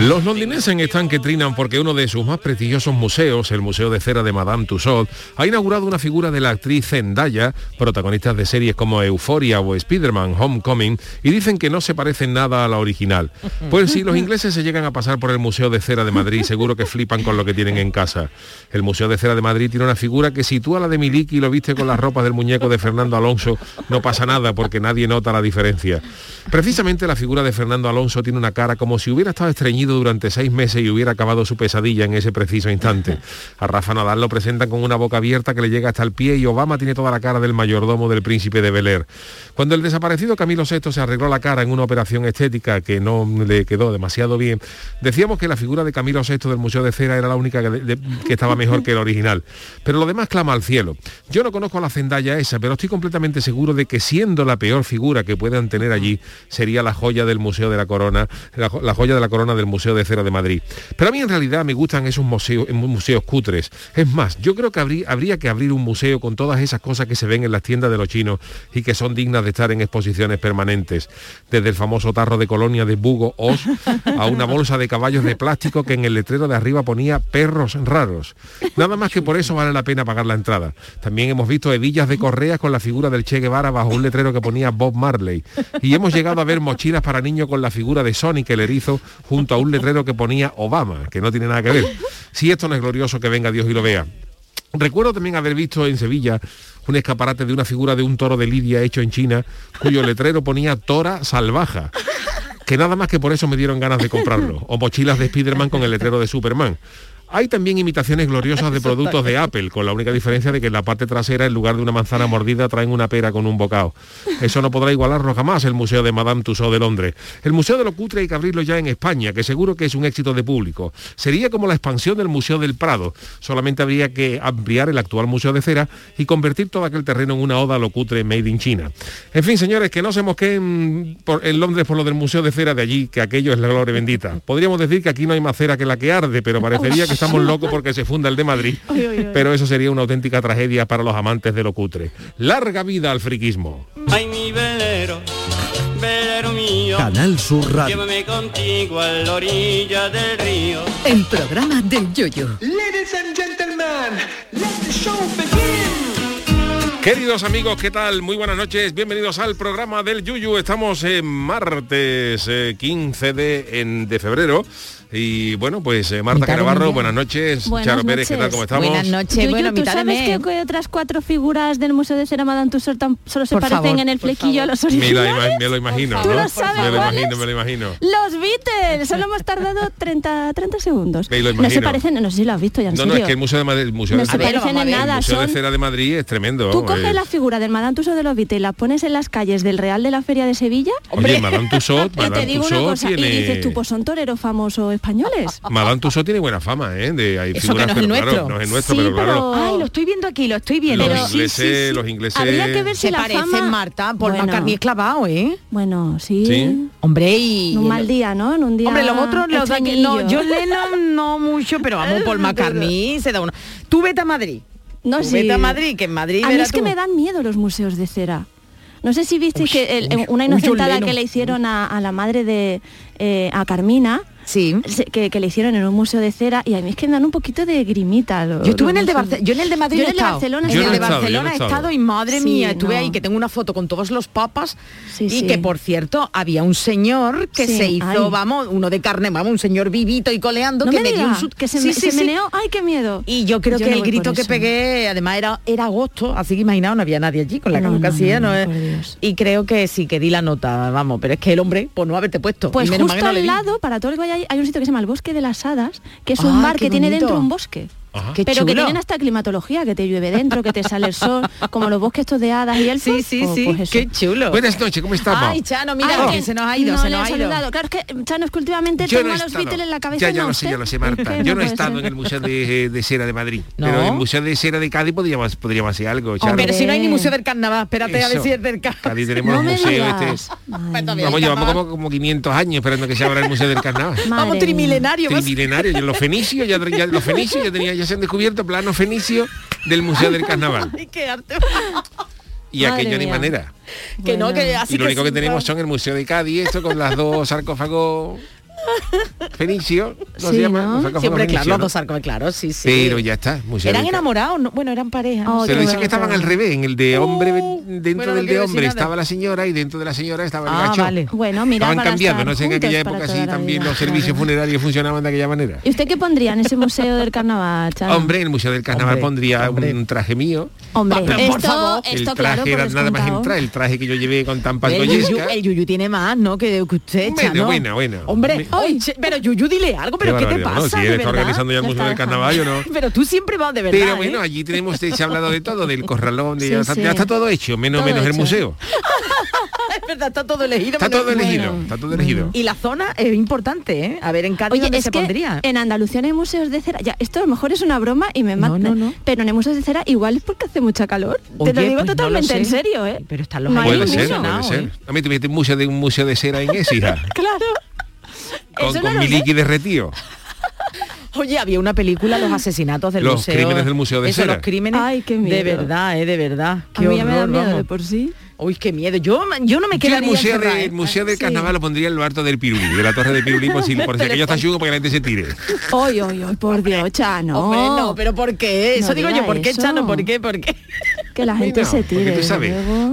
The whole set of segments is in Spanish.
Los londinenses están que trinan porque uno de sus más prestigiosos museos, el Museo de Cera de Madame Tussauds, ha inaugurado una figura de la actriz Zendaya, protagonista de series como Euphoria o Spider-Man Homecoming, y dicen que no se parece nada a la original. Pues si los ingleses se llegan a pasar por el Museo de Cera de Madrid, seguro que flipan con lo que tienen en casa. El Museo de Cera de Madrid tiene una figura que si tú a la de Miliki lo viste con las ropas del muñeco de Fernando Alonso, no pasa nada porque nadie nota la diferencia. Precisamente la figura de Fernando Alonso tiene una cara como si hubiera estado durante seis meses y hubiera acabado su pesadilla en ese preciso instante. A Rafa Nadal lo presentan con una boca abierta que le llega hasta el pie y Obama tiene toda la cara del mayordomo del príncipe de Bel Air. Cuando el desaparecido Camilo VI se arregló la cara en una operación estética que no le quedó demasiado bien, decíamos que la figura de Camilo VI del Museo de Cera era la única que, de- que estaba mejor que el original. Pero lo demás clama al cielo. Yo no conozco a la Zendaya esa, pero estoy completamente seguro de que siendo la peor figura que puedan tener allí, sería la joya del Museo de la Corona, la, la joya de la corona del Museo de Cera de Madrid. Pero a mí en realidad me gustan esos museos, museos cutres. Es más, yo creo que habría, habría que abrir un museo con todas esas cosas que se ven en las tiendas de los chinos y que son dignas de estar en exposiciones permanentes. Desde el famoso tarro de colonia de Bugo Os a una bolsa de caballos de plástico que en el letrero de arriba ponía perros raros. Nada más que por eso vale la pena pagar la entrada. También hemos visto hebillas de correas con la figura del Che Guevara bajo un letrero que ponía Bob Marley. Y hemos llegado a ver mochilas para niños con la figura de Sonic el erizo junto a un letrero que ponía Obama, que no tiene nada que ver. Si esto no es glorioso, que venga Dios y lo vea. Recuerdo también haber visto en Sevilla un escaparate de una figura de un toro de Lidia hecho en China, cuyo letrero ponía Tora Salvaja, que nada más que por eso me dieron ganas de comprarlo, o mochilas de Spiderman con el letrero de Superman. Hay también imitaciones gloriosas de productos de Apple, con la única diferencia de que en la parte trasera, en lugar de una manzana mordida, traen una pera con un bocado. Eso no podrá igualarlo jamás el Museo de Madame Tussauds de Londres. El Museo de lo Cutre hay que abrirlo ya en España, que seguro que es un éxito de público. Sería como la expansión del Museo del Prado. Solamente habría que ampliar el actual Museo de Cera y convertir todo aquel terreno en una oda a lo cutre made in China. En fin, señores, que no se mosqueen por- en Londres por lo del Museo de Cera de allí, que aquello es la gloria bendita. Podríamos decir que aquí no hay más cera que la que arde, pero parecería que estamos locos porque se funda el de Madrid. Pero eso sería una auténtica tragedia para los amantes de lo cutre. Larga vida al friquismo. Ay, mi velero, velero mío. Canal Sur Radio. Llévame contigo a la orilla del río. El programa del Yoyo. Ladies and gentlemen, let the show begin. Queridos amigos, ¿qué tal? Muy buenas noches, bienvenidos al programa del Yuyu. Estamos en martes eh, 15 de, en- de febrero. Y bueno, pues eh, Marta mes. buenas noches. Buenas Charo Pérez, ¿qué tal? noches. ¿Cómo estamos? Buenas noches, Yuyu, bueno, ¿tú mitad de sabes mes. que otras cuatro figuras del Museo de Cera Madame Tussauds tan- solo se Por parecen favor, en el flequillo a los Me, la originales? ima- me lo imagino, ¿Tú ¿no? lo sabes me lo cuáles? imagino, me lo imagino. Los Beatles, solo hemos tardado 30, 30 segundos. Me lo no se parecen, no sé si lo has visto ya en No, no, serio. es que el Museo de Madrid, el Museo, No de, se A ver, parecen vamos a en ver. nada, el Museo de son... Cera de Madrid es tremendo. Tú coges eh. la figura del Madame Tussauds de los Beatles y la pones en las calles del Real de la Feria de Sevilla Oye, Madame Tussauds, y te Madame digo una Tussauds cosa, y dices tú, pues son toreros famosos españoles. Madame Tussauds tiene buena fama, ¿eh? De, hay Eso que figuras, no es pero el claro, nuestro. no es nuestro, Sí, pero claro. pero- Ay, lo estoy viendo aquí, lo estoy viendo. Los Pero- ingleses, sí, sí, sí. los ingleses... Habría que ver si Se la parecen, fama... Marta, por Bueno, McCartney es clavado, ¿eh? Bueno, sí. Sí. Hombre, y... En un mal día, ¿no? En un día Hombre, los otros, los de aquí, no, extrañillo. John Lennon no mucho, pero vamos, Paul McCartney se da uno. Tú vete a Madrid. No, Tú sí. vete a Madrid, que en Madrid A mí es que tú. me dan miedo los museos de cera. No sé si visteis que el- una inocentada que le hicieron a, a la madre de eh, a Carmina, Sí. que, que le hicieron en un museo de cera y a mí es que me dan un poquito de grimita. lo- Yo estuve en el de Barcelona, yo en el de Madrid Yo en el de estado. Barcelona en el de he estado, Barcelona he y madre Sí, mía, estuve no. ahí que tengo una foto con todos los papas Sí, y sí. que por cierto había un señor que Sí, se hizo, ay. vamos, uno de carne, vamos, un señor vivito y coleando No que me me dio un que se, Sí, me- sí, se sí. meneó. Ay, qué miedo. Y yo creo Yo que no el grito que pegué, además era, era agosto, así que imaginaos, no había nadie allí con la caluca no, así. Y creo que sí, que di la nota, vamos, pero es que el hombre, por no haberte puesto. Pues hay, un sitio que se llama el Bosque de las Hadas, que es un ah, bar que tiene dentro un bosque. Pero que tienen hasta climatología, que te llueve dentro, que te sale el sol, como los bosques estos de hadas y el Sí, sí, oh, sí, pues qué chulo. Buenas noches, ¿cómo estamos? Ay, Chano, mira, que se nos ha ido. Saludado. Claro, que Chano, es que últimamente los en la cabeza. Ya, no, sé, ya lo sé, Marta. yo no, he estado en el Museo de, eh, de, Cera de Madrid, pero en el Museo de Cera de Cádiz podríamos, podríamos hacer algo, Chano. Pero si no hay ni Museo del Carnaval, espérate a ver si es del Carnaval. Cádiz tenemos un museo este. Vamos, llevamos como, 500 años esperando que se abra el Museo del Carnaval. Vamos, trimilenario. Trimilenario, los fenicios, ya los fenicios ya tenían se han descubierto planos fenicios del Museo del Carnaval. Ay, qué. Y Madre aquello mía. ni manera. Que no, que así y lo único que, tenemos son el Museo de Cádiz, esto con las dos sarcófagos Fenicio, ¿no se llama? ¿no? Siempre Fenicio, claro, dos arcos, claro, sí, sí. Pero ya está. Eran enamorados, bueno, eran pareja. Oh, se lo dice que estaban al revés, en el de oh, hombre, dentro del de hombre estaba la señora y dentro de la señora estaba el ah, Bueno, mira, Estaban cambiando, no sé, en aquella época sí también los servicios funerarios funcionaban de aquella manera. ¿Y usted qué pondría en ese museo del carnaval, Chano? Hombre, en el museo del carnaval pondría un traje mío. Hombre, ah, esto, por favor. el traje era nada más entrar, el traje que yo llevé con tan El yuyu tiene más, ¿no? Que usted, Bueno, bueno, bueno. Hombre, hoy. Ay, pero Yuyu, dile algo, pero ¿qué, ¿qué te pasa? Si él está organizando ya el Museo del Carnaval, yo no. Pero tú siempre vas de verdad. Pero bueno, ¿eh? allí tenemos, se ha hablado de todo, del corralón, de sí, ya, sí. ya está todo hecho, menos, todo menos hecho. el museo. es verdad, está todo elegido. Está todo elegido, bueno. está todo elegido. Y la zona es importante, ¿eh? A ver, en Cádiz Oye, dónde es se que pondría. En Andalucía no hay museos de cera. Ya, esto a lo mejor es una broma y me mata. No, no, pero en el museo de cera igual es porque hace mucha calor. Oye, te lo digo pues totalmente lo en serio, ¿eh? Pero están los Puede ser, puede ser. ¿eh? A mí te un museo de un museo de cera en Écija. claro con, con no Miliki derretido. Oye, había una película, Los asesinatos del los museo. Los crímenes del museo de Eso, Cera. Los crímenes, de verdad, eh, de verdad. Qué a mí me da miedo de por sí. Uy, qué miedo. Yo, yo no me quedaría yo el museo, ¿eh? museo del Carnaval lo pondría en lo alto del Pirulí, de la torre de Pirulí, por si, por si aquello está chulo, porque la gente se tire. Oy, oy, oy, por Dios, Chano. Hombre, no, pero ¿por qué? Eso digo yo, ¿por qué, eso? Chano? ¿Por qué? ¿Por qué? Que la gente se tire.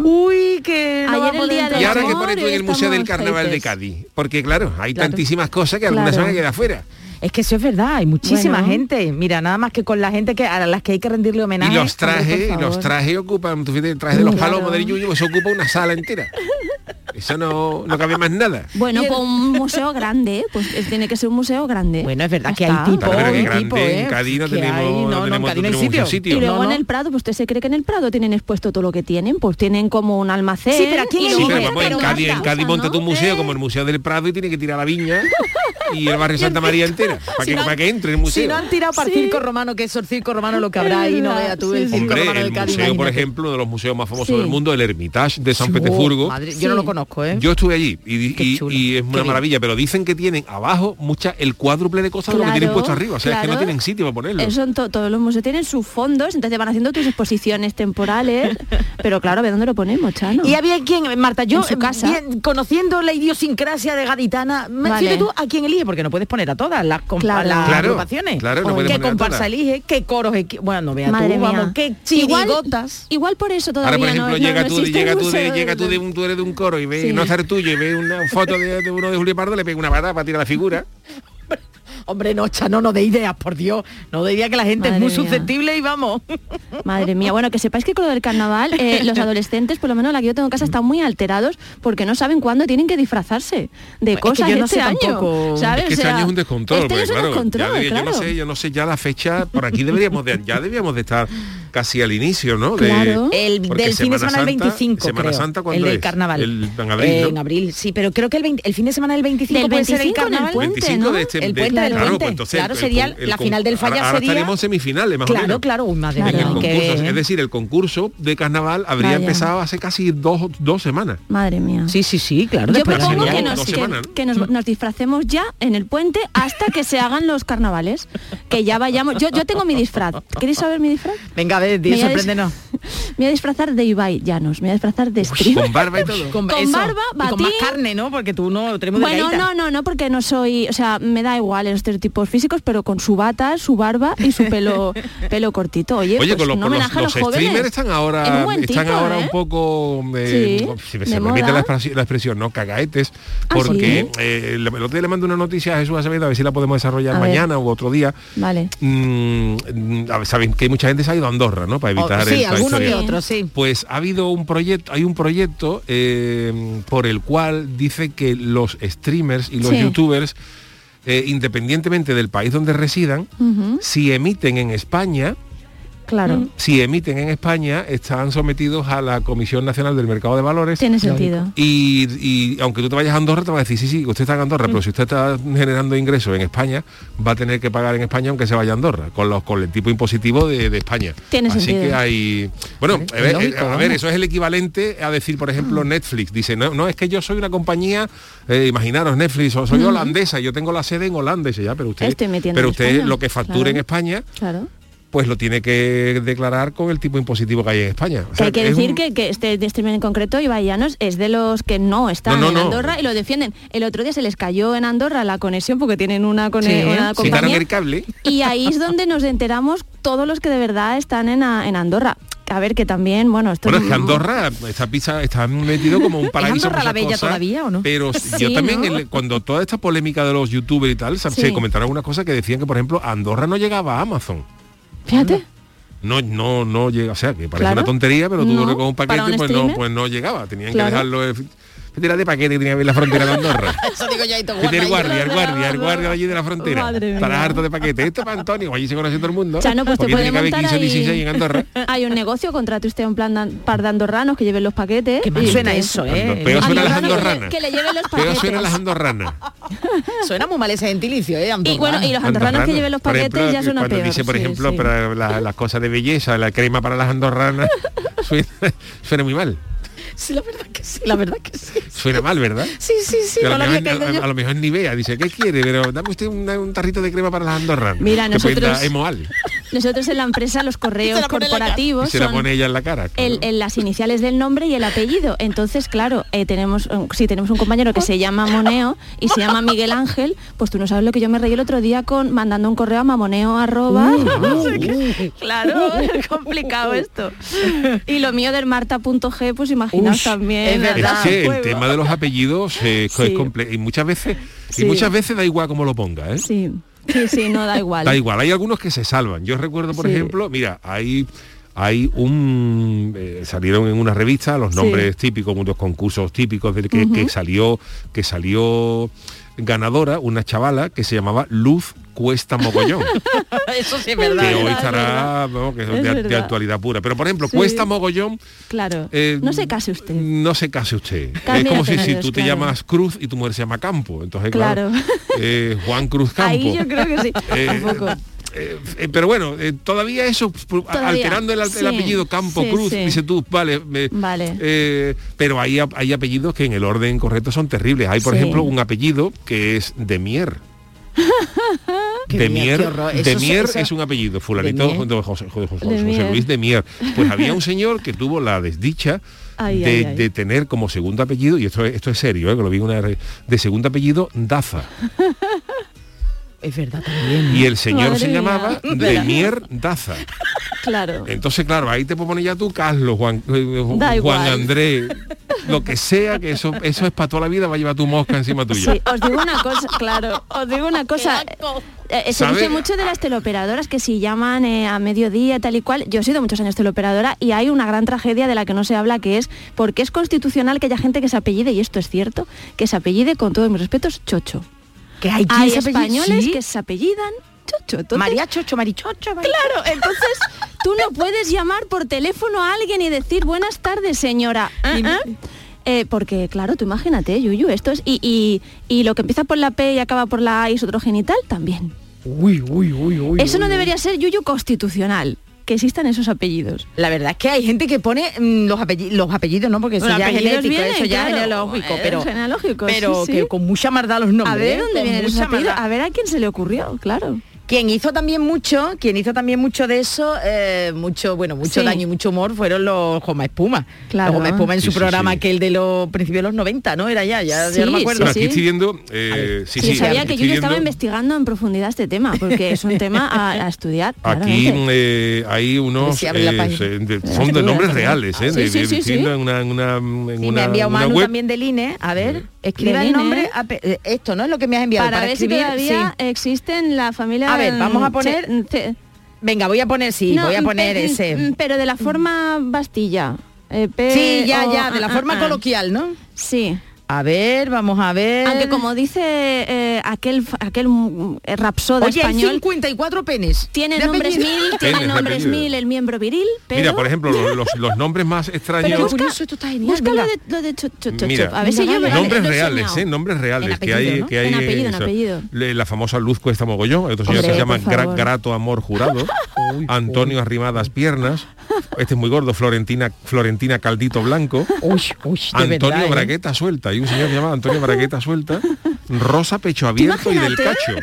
Uy, que Ayer el día de Y ahora que pones tú en el Museo del Carnaval de Cádiz. Porque claro, hay tantísimas cosas que algunas claro. van a quedar fuera. Es que eso es verdad, hay muchísima gente. Mira, nada más que con la gente que a las que hay que rendirle homenaje. Y los trajes, y los trajes ocupan, tú fíjate, el traje de los claro. palomos del yuyu, eso ocupa una sala entera. Eso no, no cabe más nada. Bueno, pues un museo grande, pues eh, tiene que ser un museo grande. Bueno, es verdad que hay tipo, que grande, ¿eh? en Cádiz no tenemos, hay, no, en no tenemos sitio. Y luego en el Prado, pues usted se cree que en el Prado tienen expuesto todo lo que tienen, pues tienen como un almacén. Sí, pero aquí sí, pero, pero, en Cádiz, en Cádiz monta un museo ¿Eh? como el Museo del Prado y tiene que tirar la viña y el barrio Santa María entera, para que, para que entre el museo. Si no han tirado para el circo romano, que es el circo romano lo que habrá ahí, no vea tú el museo, por ejemplo, uno de los museos más famosos del mundo, el Hermitage de San Petersburgo. Yo no lo conozco. ¿eh? Yo estuve allí y, y, y es una maravilla, pero dicen que tienen abajo mucha, el cuádruple de cosas de lo que tienen puesto arriba, o sea, es que no tienen sitio para ponerlo. Eso en to todos los museos tienen sus fondos, entonces van haciendo tus exposiciones temporales, pero claro, a ver dónde lo ponemos, Chano. Y había quien, Marta, yo, en su casa. Conociendo la idiosincrasia de gaditana, vale. tú a quién elige, porque no puedes poner a todas las, claro. ¿Qué comparsa elige? ¿Qué coros? Bueno, no veas tú. Igual, por eso todavía no, llega, no, tú, de un coro ve, no estar tuyo y ve una foto de, de uno de Julio Pardo, le pega una patada para tirar la figura. Hombre, no, Chano, no de ideas, por Dios. No de que la gente es muy susceptible y vamos. Madre mía, bueno, que sepáis que con lo del carnaval, eh, los adolescentes, por lo menos la que yo tengo en casa, están muy alterados porque no saben cuándo tienen que disfrazarse de cosas que yo no este sé año. Tampoco. ¿sabes? Es que este año es un descontrol, este porque, claro, descontrol debía, Yo no sé, yo no sé ya la fecha, por aquí deberíamos de, ya debíamos de estar casi al inicio, ¿no? De, claro. El del fin de semana del 25. Semana creo. Santa cuando. El carnaval. Eh, en abril. Sí, pero creo que el, 20, el fin de semana del 25 puede ser el carnaval. Este, el ¿no? el puente este claro, puente. Pues sería la final del falla sería... estaríamos semifinales, más claro. Claro, madre en claro. Que... Es decir, el concurso de carnaval habría empezado hace casi dos, dos semanas. Madre mía. Sí, sí, sí, claro. Yo propongo que, nos, que, nos, nos, disfracemos ya en el puente hasta que se hagan los carnavales. Que ya vayamos. Yo, yo tengo mi disfraz. ¿Queréis saber mi disfraz? Venga, a ver, di, sorpréndenos. Me voy a disfrazar de Ibai Llanos, me voy a disfrazar de streamer. Con barba y todo. con, barba, batín. Y con más carne, ¿no? Porque tú no tenemos Bueno, no, no, no, porque no soy, o sea, me da igual, estereotipos físicos, pero con su bata, su barba y su pelo, pelo cortito. Oye, Oye pues con los, no streamers están ahora, están ahora ¿eh? un poco, eh, si me permite la expresión, ¿no? Cagaetes, ah, porque ¿sí? Eh, el otro día le mando una noticia a Jesús Acevedo, a ver si la podemos desarrollar mañana u otro día. Vale. Mm, Sabéis que mucha gente se ha ido a Andorra, ¿no? Para evitar oh, sí, alguno que otro, sí. Pues ha habido un proyecto, hay un proyecto por el cual dice que los streamers y los youtubers eh, independientemente del país donde residan, si emiten en España, Claro. si emiten en España, están sometidos a la Comisión Nacional del Mercado de Valores. Tiene sentido. Y, y aunque tú te vayas a Andorra, te va a decir, sí, sí, usted está en Andorra, Mm. pero si usted está generando ingresos en España, va a tener que pagar en España aunque se vaya a Andorra, con los con el tipo impositivo de, de España. Tiene Así sentido. que hay. Bueno, Es a ver, lógico, eh, a ver, eso es el equivalente a decir, por ejemplo, Netflix. Dice, no, no, es que yo soy una compañía, eh, imaginaros, Netflix, o soy holandesa, yo tengo la sede en Holanda, y dice, ya, pero usted, Estoy metiendo pero usted España, lo que facture claro. en España, Claro. Pues lo tiene que declarar con el tipo impositivo que hay en España. O Que sea, hay que es decir un- que, que este streaming en concreto, Ibai Llanos, es de los que no están No, no, en no. Andorra y lo defienden. El otro día se les cayó en Andorra la conexión porque tienen una, cone- Sí, una compañía. el cable. Y ahí es donde nos enteramos todos los que de verdad están en, a- en Andorra. A ver, que también, bueno, esto Bueno, es que Andorra está pisa, está metido como un paraíso. Andorra por la Bella cosas, todavía, o no? Pero Sí, yo también, ¿no? el- cuando toda esta polémica de los youtubers y tal, Sí. se comentaron algunas cosas que decían que, por ejemplo, Andorra no llegaba a Amazon. Fíjate. No, no, no llega, o sea, que parece Claro. una tontería, pero tú No, con un paquete, pues no, pues no llegaba. Tenían Claro. que dejarlo. Eh, ¿Qué tira de paquete que tenía que ver la frontera de Andorra? Eso digo ya y todo ¿Qué tiene el guardia, el guardia, el guardia de allí de la frontera? Madre Estarás mía. harto de paquete. Esto es para Antonio, allí se conoce todo el mundo. Chano, pues te puede montar 15 o ahí- 16 en Andorra. Hay un negocio, contrate usted a un plan de- par de andorranos que lleven los paquetes. Qué mal suena eso, ¿eh? Peor suena las Andorranos que le- andorranas. Que le lleven los Peor paquetes. suenan las andorranas. Suena muy mal ese gentilicio, ¿eh? Andorra. Y bueno, y los andorranos que lleven los paquetes ejemplo, ya suena cuando peor. dice, por sí, ejemplo, sí. para la- las cosas de belleza, la crema para las andorranas, suena, suena muy mal. Sí, la verdad que sí, la verdad que sí. Suena mal, ¿verdad? Sí, sí, sí, a, lo mejor, a- a lo mejor ni vea, dice, ¿qué quiere? Pero dame usted una- un tarrito de crema para las andorranas. Mira, nosotros- Emoal. Nosotros en la empresa los correos corporativos se la son pone ella en la cara. claro. el- el- las iniciales del nombre y el apellido. Entonces, claro, eh, tenemos eh, si tenemos un compañero que se llama Moneo y se llama Miguel Ángel, pues tú no sabes lo que yo me reí el otro día con mandando un correo a mamoneo arroba. Claro, es complicado esto. Y lo mío del marta.g, pues imaginaos Ush, también. es la- verdad. Es que el juego. tema de los apellidos eh, es Sí. comple- y muchas veces Sí. y muchas veces da igual cómo lo ponga, ¿eh? Sí, sí, sí, no da igual. Da igual, hay algunos que se salvan. Yo recuerdo, por Sí. ejemplo, mira, hay hay un eh, salieron en una revista los nombres típicos, unos concursos típicos del que, que salió que salió ganadora una chavala que se llamaba Luz Cuesta Mogollón. Eso sí es que verdad. hoy estará vamos, que es Es de, actualidad pura. Pero por ejemplo, Sí. Cuesta Mogollón Claro. eh, no se case usted. No se case usted. Es como si, si tú te llamas Cruz y tu mujer se llama Campo. Entonces, claro, Claro. eh, Juan Cruz Campo. Ahí yo creo que sí. Eh. Eh, eh, pero bueno, eh, todavía eso, Todavía, alterando el, apellido Campo sí, Cruz, sí. dice tú, vale, me- Vale. eh, pero hay, hay apellidos que en el orden correcto son terribles. Hay, por Sí. ejemplo, un apellido que es Demier. Qué Demier, bien, qué horror. Eso- Demier eso- es un apellido, fulanito a José, José- José- Demier. José Luis Demier. Pues había un señor que tuvo la desdicha Ay, de, ay, ay. de tener como segundo apellido, y esto es, esto es serio, eh, que lo vi en una de segundo apellido Daza. Es verdad también. Y el señor Madre se mía. llamaba Demier Daza. Claro. Entonces, claro, ahí te pones ya tú, Carlos, Juan, eh, Da Juan. Andrés, lo que sea, que eso, eso es para toda la vida, va a llevar tu mosca encima tuya. Sí, os digo una cosa, claro, os digo una cosa. eh, se ¿Sabe? dice mucho de las teleoperadoras que si llaman eh, a mediodía tal y cual. Yo he sido muchos años teleoperadora y hay una gran tragedia de la que no se habla que es porque es constitucional que haya gente que se apellide, y esto es cierto, que se apellide con todos mis respetos Chocho. Que hay, españoles ¿Sí? que se apellidan Chocho. Entonces, María Chocho, Marichocho. Mari- Claro, entonces tú no puedes llamar por teléfono a alguien y decir buenas tardes, señora. Ah, ah. Eh, porque, claro, tú imagínate, Yuyu, esto es... Y, y, y lo que empieza por la P y acaba por la A y es otro genital, también. Uy, uy, uy, uy. Eso no uy, debería ser Yuyu constitucional, que existan esos apellidos. La verdad es que hay gente que pone mm, los, apellidos, los apellidos, ¿no? Porque eso Bueno, ya es genético, vienen, eso ya claro, es genealógico, pero, genealógico, pero sí, que con mucha maldad los nombres. a ver ¿eh? dónde vienen esos apellidos, a ver a quién se le ocurrió, claro. Quien hizo también mucho, quien hizo también mucho de eso, eh, mucho, bueno, mucho Sí. daño y mucho humor fueron los Goma Espuma. Claro. Los Goma Espuma en Sí, su sí, programa sí. aquel de los principios de los 90, ¿no? Era ya, ya, ya no me Sí, acuerdo. Bueno, sí, aquí estoy viendo, eh, sí, Sí, sí, yo sabía que estaba viendo- investigando en profundidad este tema, porque es un tema a, a estudiar. Aquí eh, hay unos Si eh, de- son de nombres reales, ¿eh? Sí, de- sí, sí, sí. en una, en una, en Sí, me una- ha enviado una Manu web. también del INE. A ver, escriba el nombre. eh, Esto, ¿no? Es lo que me has enviado. para, Para, ver escribir, si todavía sí. existen la familia... Ver, vamos a mm, poner- che- Venga, voy a poner, sí, No, voy a mm, poner pe- ese. mm, Pero de la forma Bastilla. eh, Sí, ya, ya, de la ah, forma ah. coloquial, ¿no? Sí. A ver, vamos a ver. Aunque como dice eh, aquel aquel mm, eh, rapsoda Oye, hay español, 54 penes. tiene nombres apellido. mil, tiene nombres apellido. mil el miembro viril, pero Mira, por ejemplo, los, los- los nombres más extraños... pero busca, está genial, busca lo de, lo de cho- cho- cho- Mira, a ver si yo me nombres lo he reales. ¿eh? Nombres reales En que hay, apellido, ¿no? que hay En apellido, en eso. apellido. La famosa Luz Cuesta Mogollón, otro señor que se llama. Grato Amor Jurado, Antonio Arrimadas Piernas, este es muy gordo, Florentina, Florentina Caldito Blanco, Uy, uy, de Antonio verdad, ¿eh? Bragueta Suelta, y un señor que se llama Antonio Bragueta Suelta, Rosa Pecho Abierto y del imagínate? Cacho.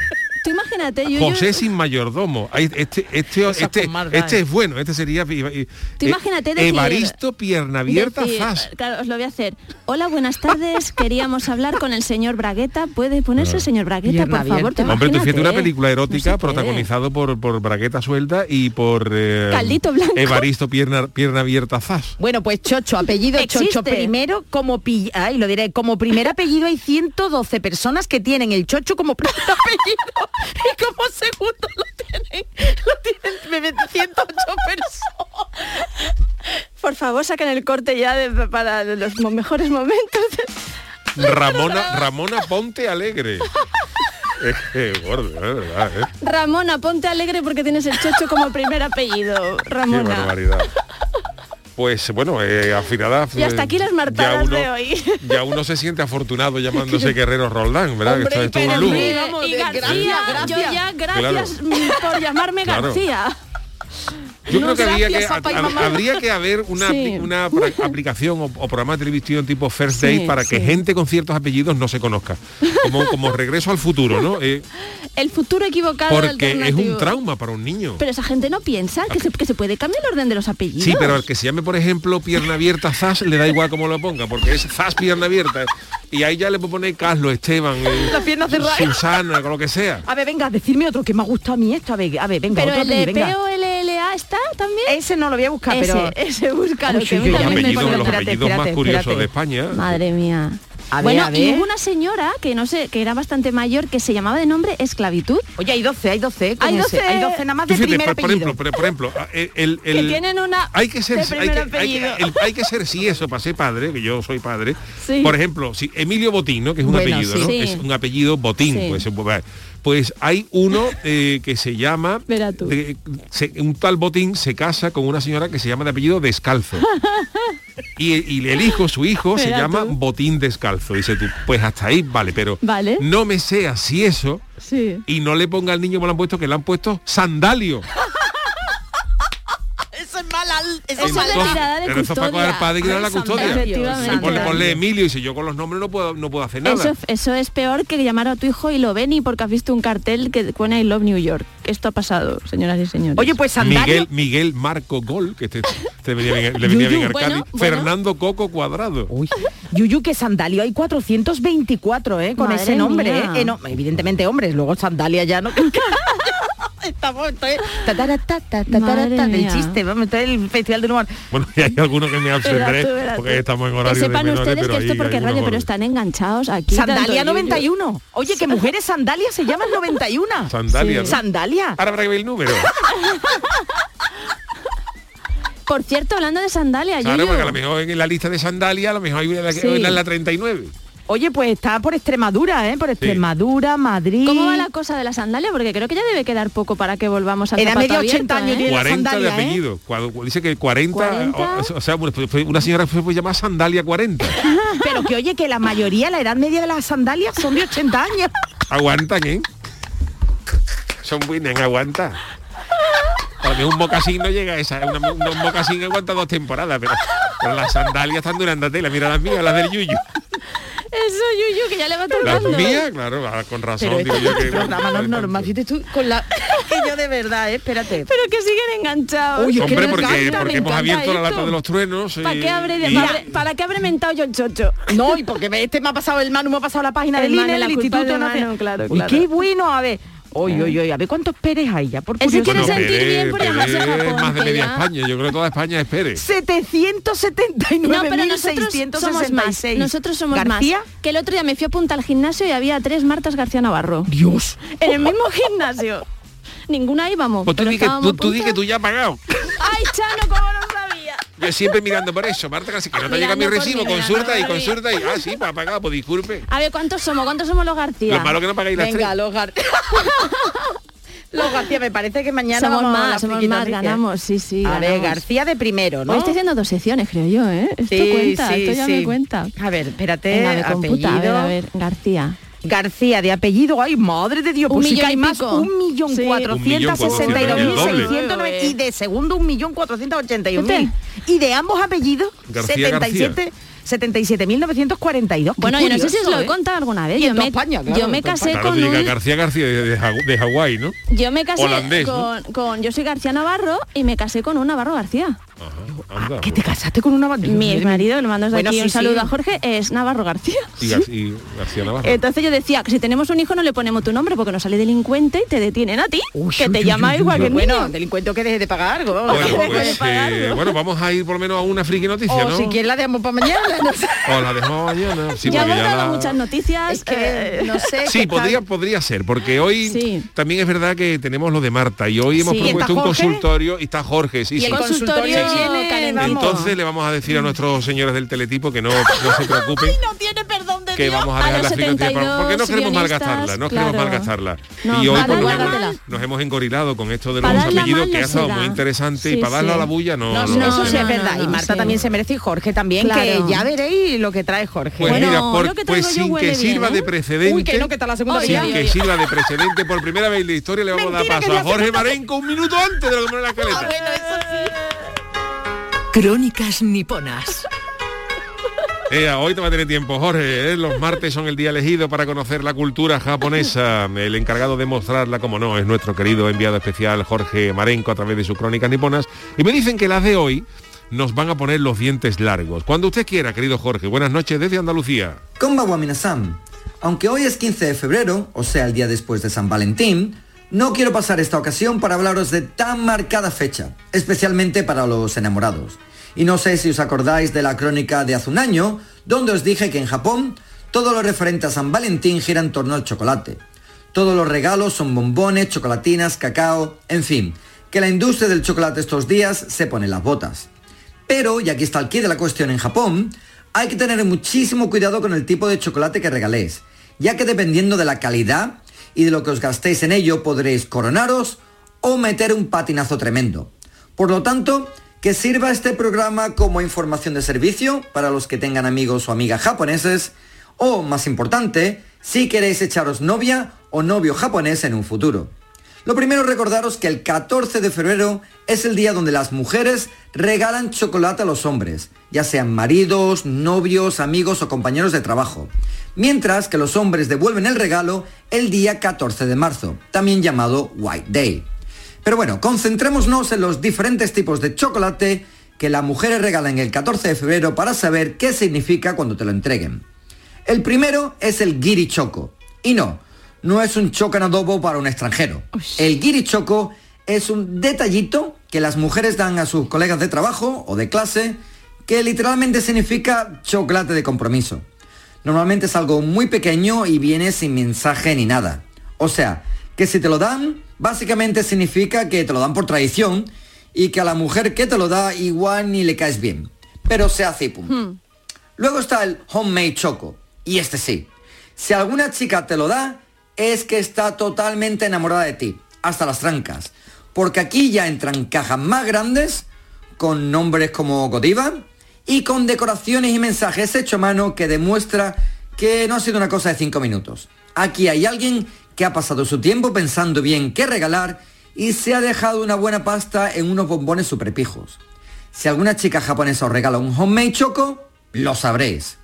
Tú imagínate, yo, yo- José sin mayordomo. Ay, Este, este, este, este ¿eh? es bueno, este sería eh, Tú imagínate decir- Evaristo Pierna Abierta decir-. Claro, os lo voy a hacer. Hola, buenas tardes. Queríamos hablar con el señor Bragueta. ¿Puede ponerse el señor Bragueta, Pierna por favor? ¿Te Hombre, tú fíjate una imagínate? película No erótica puede. protagonizado por, por Bragueta Suelta y por eh, Caldito Blanco. Evaristo Pierna, Pierna Abierta Zas. Bueno, pues Chocho, apellido Chocho Existe. primero como pi- ay, lo diré, como primer apellido hay 112 personas que tienen el Chocho como primer apellido y como segundo lo tienen, lo tienen 108 personas. Por favor, saquen el corte ya de- para los mejores momentos. Ramona, Ramona Ponte Alegre. Es que gordo, es verdad, ¿eh? Ramona, ponte alegre porque tienes el chocho como primer apellido. Qué Ramona. barbaridad. Pues bueno, eh, afinada. Y hasta aquí las martadas uno, de hoy. Ya uno se siente afortunado llamándose Guerrero Roldán, ¿verdad? Hombre, que esto es todo un lujo. Y vamos, de- García, gracias, yo gracias. ya gracias mm, por llamarme Claro. Yo No, creo que, habría que, habría que haber una, Sí. apli- una aplicación o, o programa de televisión tipo First Sí, Date para que sí. gente con ciertos apellidos no se conozca. Como, como regreso al futuro, ¿no? Eh, El futuro equivocado porque es un trauma para un niño. Pero esa gente no piensa que se, que se puede cambiar el orden de los apellidos. Sí, pero al que se llame, por ejemplo, pierna abierta Zas, le da igual cómo lo ponga, porque es Zas pierna abierta. Y ahí ya le puedo poner Carlos, Esteban, eh, La pierna cerrada. Susana, con lo que sea. A ver, venga, decidme otro que me ha gustado a mí esto. A ver, a ver venga, Pero otro el apellido, venga. Está también. Ese no lo voy a buscar, ese, pero... ese búscalo. Uy, que Los apellidos, más curiosos de España. Madre mía. A ver, bueno, a y ver. hubo una señora que no sé, que era bastante mayor, que se llamaba de nombre esclavitud. Oye, hay 12, hay 12, con Hay ese. 12. Hay 12 nada más de fíjate, primer por, por apellido. ejemplo, por, por ejemplo, el, el- Que tienen una hay que ser de hay que, hay, que, apellido. el- hay que ser sí eso para ser padre, que yo soy padre. Sí. Por ejemplo, si Emilio Botín, ¿no? que es un Bueno, apellido, sí. ¿no? Sí. Es un apellido Botín, Sí. pues, pues, pues hay uno eh, que se llama Verá tú. de- se- un tal Botín se casa con una señora que se llama de apellido Descalzo. Y, y el hijo, su hijo, se llama tú. Botín Descalzo. Dice tú, pues hasta ahí, vale, pero Vale. no me sea si eso Sí. y no le ponga al niño como le han puesto, que le han puesto sandalio. Eso es es de tirada de pero eso es para custodia. el padre que da la custodia. Efectivamente. Y ponle, ponle Emilio y si yo con los nombres no puedo, no puedo hacer nada. Eso, eso es peor que llamar a tu hijo y lo ven y porque has visto un cartel que pone I love New York. Esto ha pasado, señoras y señores. Oye, pues Sandario... Miguel, Miguel Marco Gol, que este, este venía bien- le venía bien bueno, bueno. Fernando Coco Cuadrado. Uy, Yuyu, que Sandalio hay 424, ¿eh? Con Madre ese nombre. ¿eh? Eh, no, evidentemente hombres, luego Sandalia ya no... Estamos, mía. chiste, vamos, esto es el festival del humor. Bueno, y hay algunos que me abstendré porque estamos en Que horario de sepan menores, ustedes que esto porque radio, pero están enganchados aquí. Sandalia tanto Yuyu. 91. Oye, que mujeres Sandalia se llaman 91. Sandalia, ¿no? Sandalia. Ahora habrá que ver el número. Por cierto, hablando de sandalia, Claro, Yuyu. porque a lo mejor en la lista de sandalia, a lo mejor hay una, Sí. una en la 39. Oye, pues está por Extremadura, ¿eh? Por Extremadura, Madrid. ¿Cómo va la cosa de la sandalia? Porque creo que ya debe quedar poco para que volvamos a Era medio 80 años tiene la 40 de sandalia, ¿eh? apellido. Cuando- Dice que 40, 40. o, o sea, fue una señora fue, fue llamada Sandalia 40. Pero que oye, que la mayoría, la edad media de las sandalias son de 80 años. Aguantan, ¿eh? Son buenas, aguanta. Mejor un mocasín no llega a esa. una- un, un mocasín aguanta dos temporadas, pero, pero las sandalias están durando tela. Mira las mías, las del Yuyu. Eso, Yuyu, que ya le va tocando. mías, claro, ah, con razón. Pero digo esto yo que- programa no normal. Fíjate tú con la... que yo de verdad, ¿eh? Espérate. Pero que siguen enganchados. Uy, es que Hombre, me porque, encanta, porque hemos abierto la esto. lata de los truenos. ¿Para y- qué habré, y- para, para qué habré mentado yo el chocho? No, y porque me- este me ha pasado el Manu, me ha pasado la página El del Manu, INE, la del Instituto de. Manu, claro, Uy, claro. qué bueno, a ver. Oye, oye, oye, a ver cuántos Pérez hay ya, por quiere sentir Pérez- bien por llamarse Pérez es Japón, más de media ya- España. Yo creo que toda España es Pérez. 779.666. No, pero nosotros somos más. Nosotros somos ¿García? más. Que el otro día me fui a punta al gimnasio y había tres Martas García Navarro. Dios. En el mismo gimnasio. Ninguna íbamos. Pues tú di que tú, tú di punta. que tú ya has pagado. Ay, Chano, cómo no. Yo siempre mirando por eso, Marta, casi que no te llega mi recibo, mí, consulta y consulta y ah, sí, para pagar, pues disculpe. A ver, ¿cuántos somos? ¿Cuántos somos los García? Lo malo que no pagáis las Venga, tres. los García. los García, me parece que mañana somos vamos a más, somos noticias. ganamos, sí, sí. A ver. García de primero, ¿no? Hoy estoy haciendo dos secciones, creo yo, ¿eh? Esto Sí, cuenta, sí, esto ya sí. me cuenta. A ver, espérate, Venga, computa, a ver, a ver, García. García de apellido, ay madre de Dios, Un pues sí que hay y más, un millón cuatrocientos sesenta y dos mil seiscientos y de segundo un millón cuatrocientos ochenta y un mil Fíjate. y de ambos apellidos García, 77 77.942. Qué Bueno, yo no sé si os curioso, lo he ¿eh? contado alguna vez. Y Yo me, España, claro, yo me casé Claro, con te diga un... García García de, de Hagu- de Hawái, ¿no? Yo me casé Holandés, ¿no? con, con- Yo soy García Navarro y me casé con un Navarro García. Ajá, anda, ¿Que te casaste con una Mi marido, le mando desde Bueno, aquí sí, un saludo sí. a Jorge, es Navarro García. Y, Gar- y García Navarro. Entonces yo decía que si tenemos un hijo no le ponemos tu nombre porque nos sale delincuente y te detienen a ti, Uy, que uy, te uy, llama uy, igual uy, que Bueno, niño. delincuente que deje de pagar algo. Bueno, Deje de pues, eh, algo. bueno, vamos a ir por lo menos a una friki noticia, o ¿no? si quieres la dejamos para mañana. No sé. O la dejamos mañana. Sí, ya porque hemos ya dado la- muchas noticias. Es que, eh, no sé. Sí, podría, podría ser, porque hoy también es verdad que tenemos lo de Marta y hoy hemos Sí. ¿Y propuesto un Jorge? consultorio y está Jorge, sí, y sí. el consultorio Entonces le vamos a decir a nuestros señores del teletipo que no, no se preocupen. No tiene perdón de que Dios. vamos a dejar los la friki noticia para- porque no 72 queremos malgastarla, no queremos malgastarla. No, y hoy pues, nos, hemos, nos hemos engorilado con esto de los darla apellidos que no ha estado muy interesante y para darle a la bulla no, No, no eso sí es verdad. no, y Marta sí. también se merece y Jorge también, Claro. que ya veréis lo que trae Jorge. Pues Bueno, mira, por- lo que pues sin que sirva ¿eh? de precedente, Uy, que no, que está la segunda sin que sirva de precedente, por primera vez en la historia le vamos a dar paso a Jorge Marenco un minuto antes de lo que pone la escaleta. Crónicas niponas. Ea, hoy te va a tener tiempo, Jorge. ¿eh? Los martes son el día elegido para conocer la cultura japonesa. El encargado de mostrarla, como no, es nuestro querido enviado especial Jorge Marenco a través de sus crónicas niponas. Y me dicen que las de hoy nos van a poner los dientes largos. Cuando usted quiera, querido Jorge. Buenas noches desde Andalucía. Konbawa minasan. Aunque hoy es 15 de febrero, o sea, el día después de San Valentín, no quiero pasar esta ocasión para hablaros de tan marcada fecha, especialmente para los enamorados. Y no sé si os acordáis de la crónica de hace un año, donde os dije que en Japón todo lo referente a San Valentín gira en torno al chocolate. Todos los regalos son bombones, chocolatinas, cacao, en fin, que la industria del chocolate estos días se pone las botas. Pero, y aquí está el quid de la cuestión en Japón, hay que tener muchísimo cuidado con el tipo de chocolate que regaléis, ya que dependiendo de la calidad y de lo que os gastéis en ello podréis coronaros o meter un patinazo tremendo. Por lo tanto, que sirva este programa como información de servicio para los que tengan amigos o amigas japoneses, o, más importante, si queréis echaros novia o novio japonés en un futuro. Lo primero recordaros que el 14 de febrero es el día donde las mujeres regalan chocolate a los hombres, ya sean maridos, novios, amigos o compañeros de trabajo, mientras que los hombres devuelven el regalo el día 14 de marzo, también llamado White Day. Pero bueno, concentrémonos en los diferentes tipos de chocolate que las mujeres regalan el 14 de febrero para saber qué significa cuando te lo entreguen. El primero es el Giri Choco. Y no, no es un choco en adobo para un extranjero. El Giri Choco es un detallito que las mujeres dan a sus colegas de trabajo o de clase que literalmente significa chocolate de compromiso. Normalmente es algo muy pequeño y viene sin mensaje ni nada. O sea, que si te lo dan, básicamente significa que te lo dan por tradición y que a la mujer que te lo da igual ni le caes bien. Pero se hace y pum. Luego está el homemade choco. Y este sí. Si alguna chica te lo da, es que está totalmente enamorada de ti. Hasta las trancas. Porque aquí ya entran cajas más grandes, con nombres como Godiva, y con decoraciones y mensajes hechos a mano que demuestra que no ha sido una cosa de 5 minutos. Aquí hay alguien que ha pasado su tiempo pensando bien qué regalar y se ha dejado una buena pasta en unos bombones super pijos. Si alguna chica japonesa os regala un homemade choco, lo sabréis.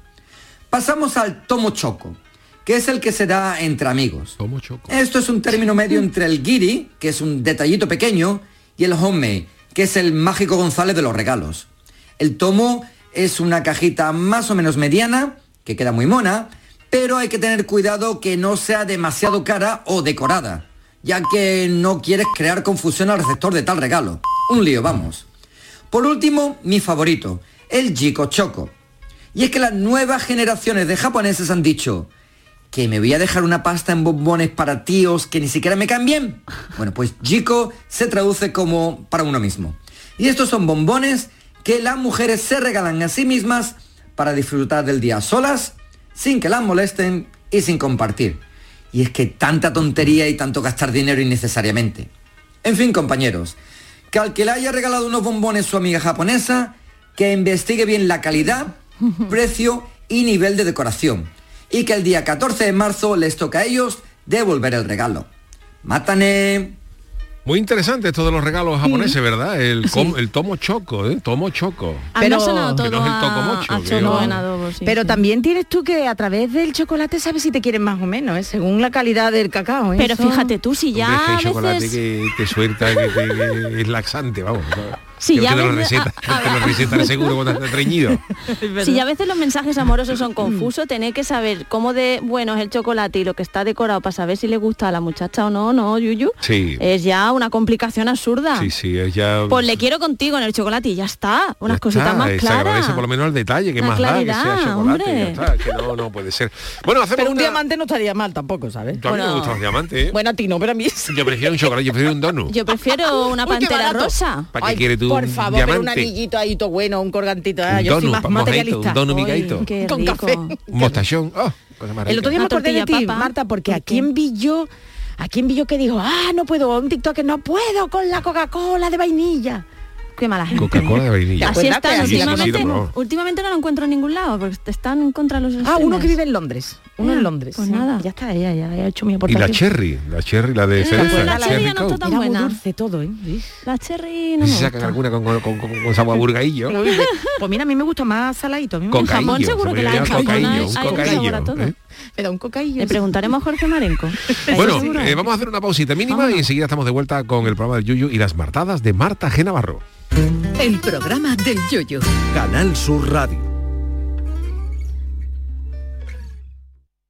Pasamos al tomo choco, que es el que se da entre amigos. Tomo choco. Esto es un término medio entre el giri, que es un detallito pequeño, y el homemade, que es el mágico González de los regalos. El tomo es una cajita más o menos mediana, que queda muy mona, pero hay que tener cuidado que no sea demasiado cara o decorada, ya que no quieres crear confusión al receptor de tal regalo. Un lío, vamos. Por último, mi favorito, el Jiko Choco. Y es que las nuevas generaciones de japoneses han dicho que me voy a dejar una pasta en bombones para tíos que ni siquiera me caen bien. Bueno, pues Jiko se traduce como para uno mismo. Y estos son bombones que las mujeres se regalan a sí mismas para disfrutar del día solas, sin que las molesten y sin compartir. Y es que tanta tontería y tanto gastar dinero innecesariamente. En fin, compañeros, que al que le haya regalado unos bombones su amiga japonesa, que investigue bien la calidad, precio y nivel de decoración. Y que el día 14 de marzo les toca a ellos devolver el regalo. Mátane. Muy interesante esto de los regalos japoneses, ¿verdad? El, com- el tomo choco, ¿eh? Tomo choco. Pero- Que no es el a- tocomocho, a que choco no. en adobo, sí, Pero sí. también tienes tú que a través del chocolate sabes si te quieren más o menos, ¿eh? según la calidad del cacao. ¿eh? Pero Eso- fíjate tú, si ya Hombre, es que hay a chocolate veces... que te suelta, que, te- que es laxante, vamos. Sí, ya te lo te seguro cuando estás treñido. Si ya a veces los mensajes amorosos son confusos, tener que saber cómo de bueno es el chocolate y lo que está decorado para saber si le gusta a la muchacha o no, no, Yuyu, Sí. es ya una complicación absurda. Sí, sí, es ya... Pues le quiero contigo en el chocolate y ya está, unas Ya cositas está, más se claras. agradece por lo menos el detalle, que La más da que sea claridad, chocolate, hombre. ya está, que no, no puede ser. Bueno, hacemos Pero un diamante no estaría mal tampoco, ¿sabes? A mí me gustan los diamantes, ¿eh? Bueno, a ti no, pero a mí sí. Yo prefiero un chocolate, yo prefiero un donut. Yo prefiero una pantera rosa. ¿Para qué quieres tú Por favor, pero un diamante? anillito ahí todo bueno, un colgantito. ah, Un yo soy más mojito, materialista. un. Qué Con café. Un mostachón. Oh, cosa más El otro día me acordé de ti, papa. Marta, porque ¿Por a quién vi yo, a quién vi yo que dijo, ah, no puedo, un TikTok que no puedo con la Coca-Cola de vainilla. Qué mala gente. Coca-Cola de vainilla. Así están últimamente. no lo encuentro en ningún lado, porque están en contra de los Ah, uno que vive en Londres. Uno Ah, en Londres. pues Sí, nada. Ya está, ella ya, ha hecho mi Y aportación. la cherry, la cherry, la de cereza, pues la la cherry ya no Era muy dulce todo, ¿eh? La cherry no Si me sacan gusta. alguna con, con, con, con, con sabor a burgaillo. Pues mira, a mí me gusta más saladito. A mí me, gusta- jamón seguro se que la hay, cocaillo, hay- un cocaillo, me da un cocaillo. Le preguntaremos a Jorge Marenco. Bueno, eh, vamos a hacer una pausita mínima y enseguida estamos de vuelta con el programa del Yuyu y las martadas de Marta G. Navarro. El programa del yoyo. Canal Sur Radio.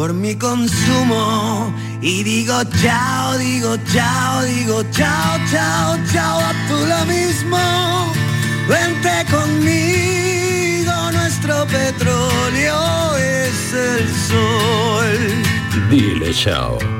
por mi consumo y digo chao, digo chao, digo chao, chao, chao, a tú lo mismo. Vente conmigo, nuestro petróleo es el sol. Dile chao.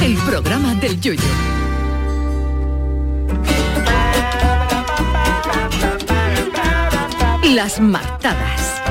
el programa del Yoyo. Las martadas.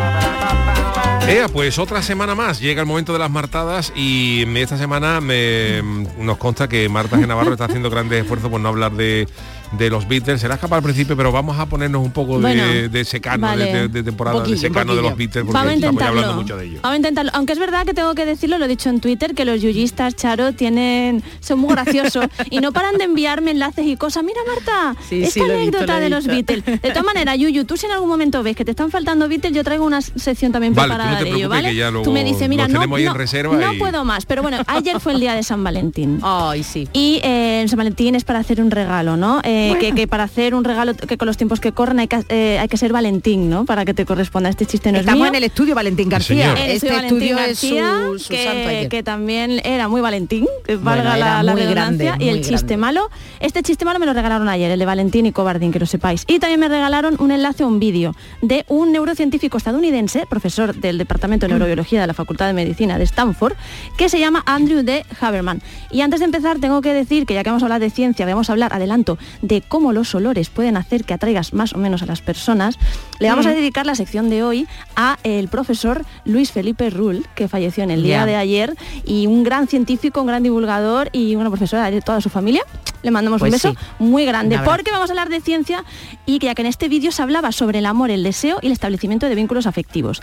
Ea, pues otra semana más, llega el momento de las martadas y esta semana me, nos consta que Marta G. Navarro está haciendo grandes esfuerzos por no hablar de de los Beatles. Será escapar al principio, pero vamos a ponernos un poco Bueno, de, de secano, vale. de, temporada Poquillo, de secano de los Beatles, porque Vamos a estamos ya hablando mucho de ellos. Vamos a intentarlo. Aunque es verdad que tengo que decirlo, lo he dicho en Twitter, que los yuyistas, Charo, tienen, son muy graciosos y no paran de enviarme enlaces y cosas. Mira, Marta, Sí, esta sí, lo he visto, anécdota lo de los. Beatles. De todas maneras, Yuyu, tú si en algún momento ves que te están faltando Beatles, yo traigo una sección también Vale, no preparada te de ello, ¿vale? que ya luego tú me dices, mira, no, no, reserva no y- puedo más. Pero bueno, ayer fue el día de San Valentín. Ay, sí. Y eh, en San Valentín es para hacer un regalo, ¿no? Eh, que, que para hacer un regalo que con los tiempos que corren hay que, eh, hay que ser Valentín, ¿no? Para que te corresponda. Este chiste no es Estamos mío. en el estudio Valentín García. El Este estudio Valentín estudio García, es su, su que, santo ayer. que también era muy Valentín, que valga la, la redundancia, grande, y el chiste grande. malo. Este chiste malo me lo regalaron ayer, el de Valentín y Cobardín, que lo sepáis. Y también me regalaron un enlace a un vídeo de un neurocientífico estadounidense, profesor del Departamento de Neurobiología de la Facultad de Medicina de Stanford, que se llama Andrew D. Haberman. Y antes de empezar, tengo que decir que ya que vamos a hablar de ciencia, vamos a hablar, adelanto, de cómo los olores pueden hacer que atraigas más o menos a las personas, le vamos a Mm. dedicar la sección de hoy a el profesor Luis Felipe Rull, que falleció en el día de ayer, y un gran científico, un gran divulgador y una profesora de toda su familia. Le mandamos Pues un beso sí. muy grande, porque vamos a hablar de ciencia y que ya que en este vídeo se hablaba sobre el amor, el deseo y el establecimiento de vínculos afectivos.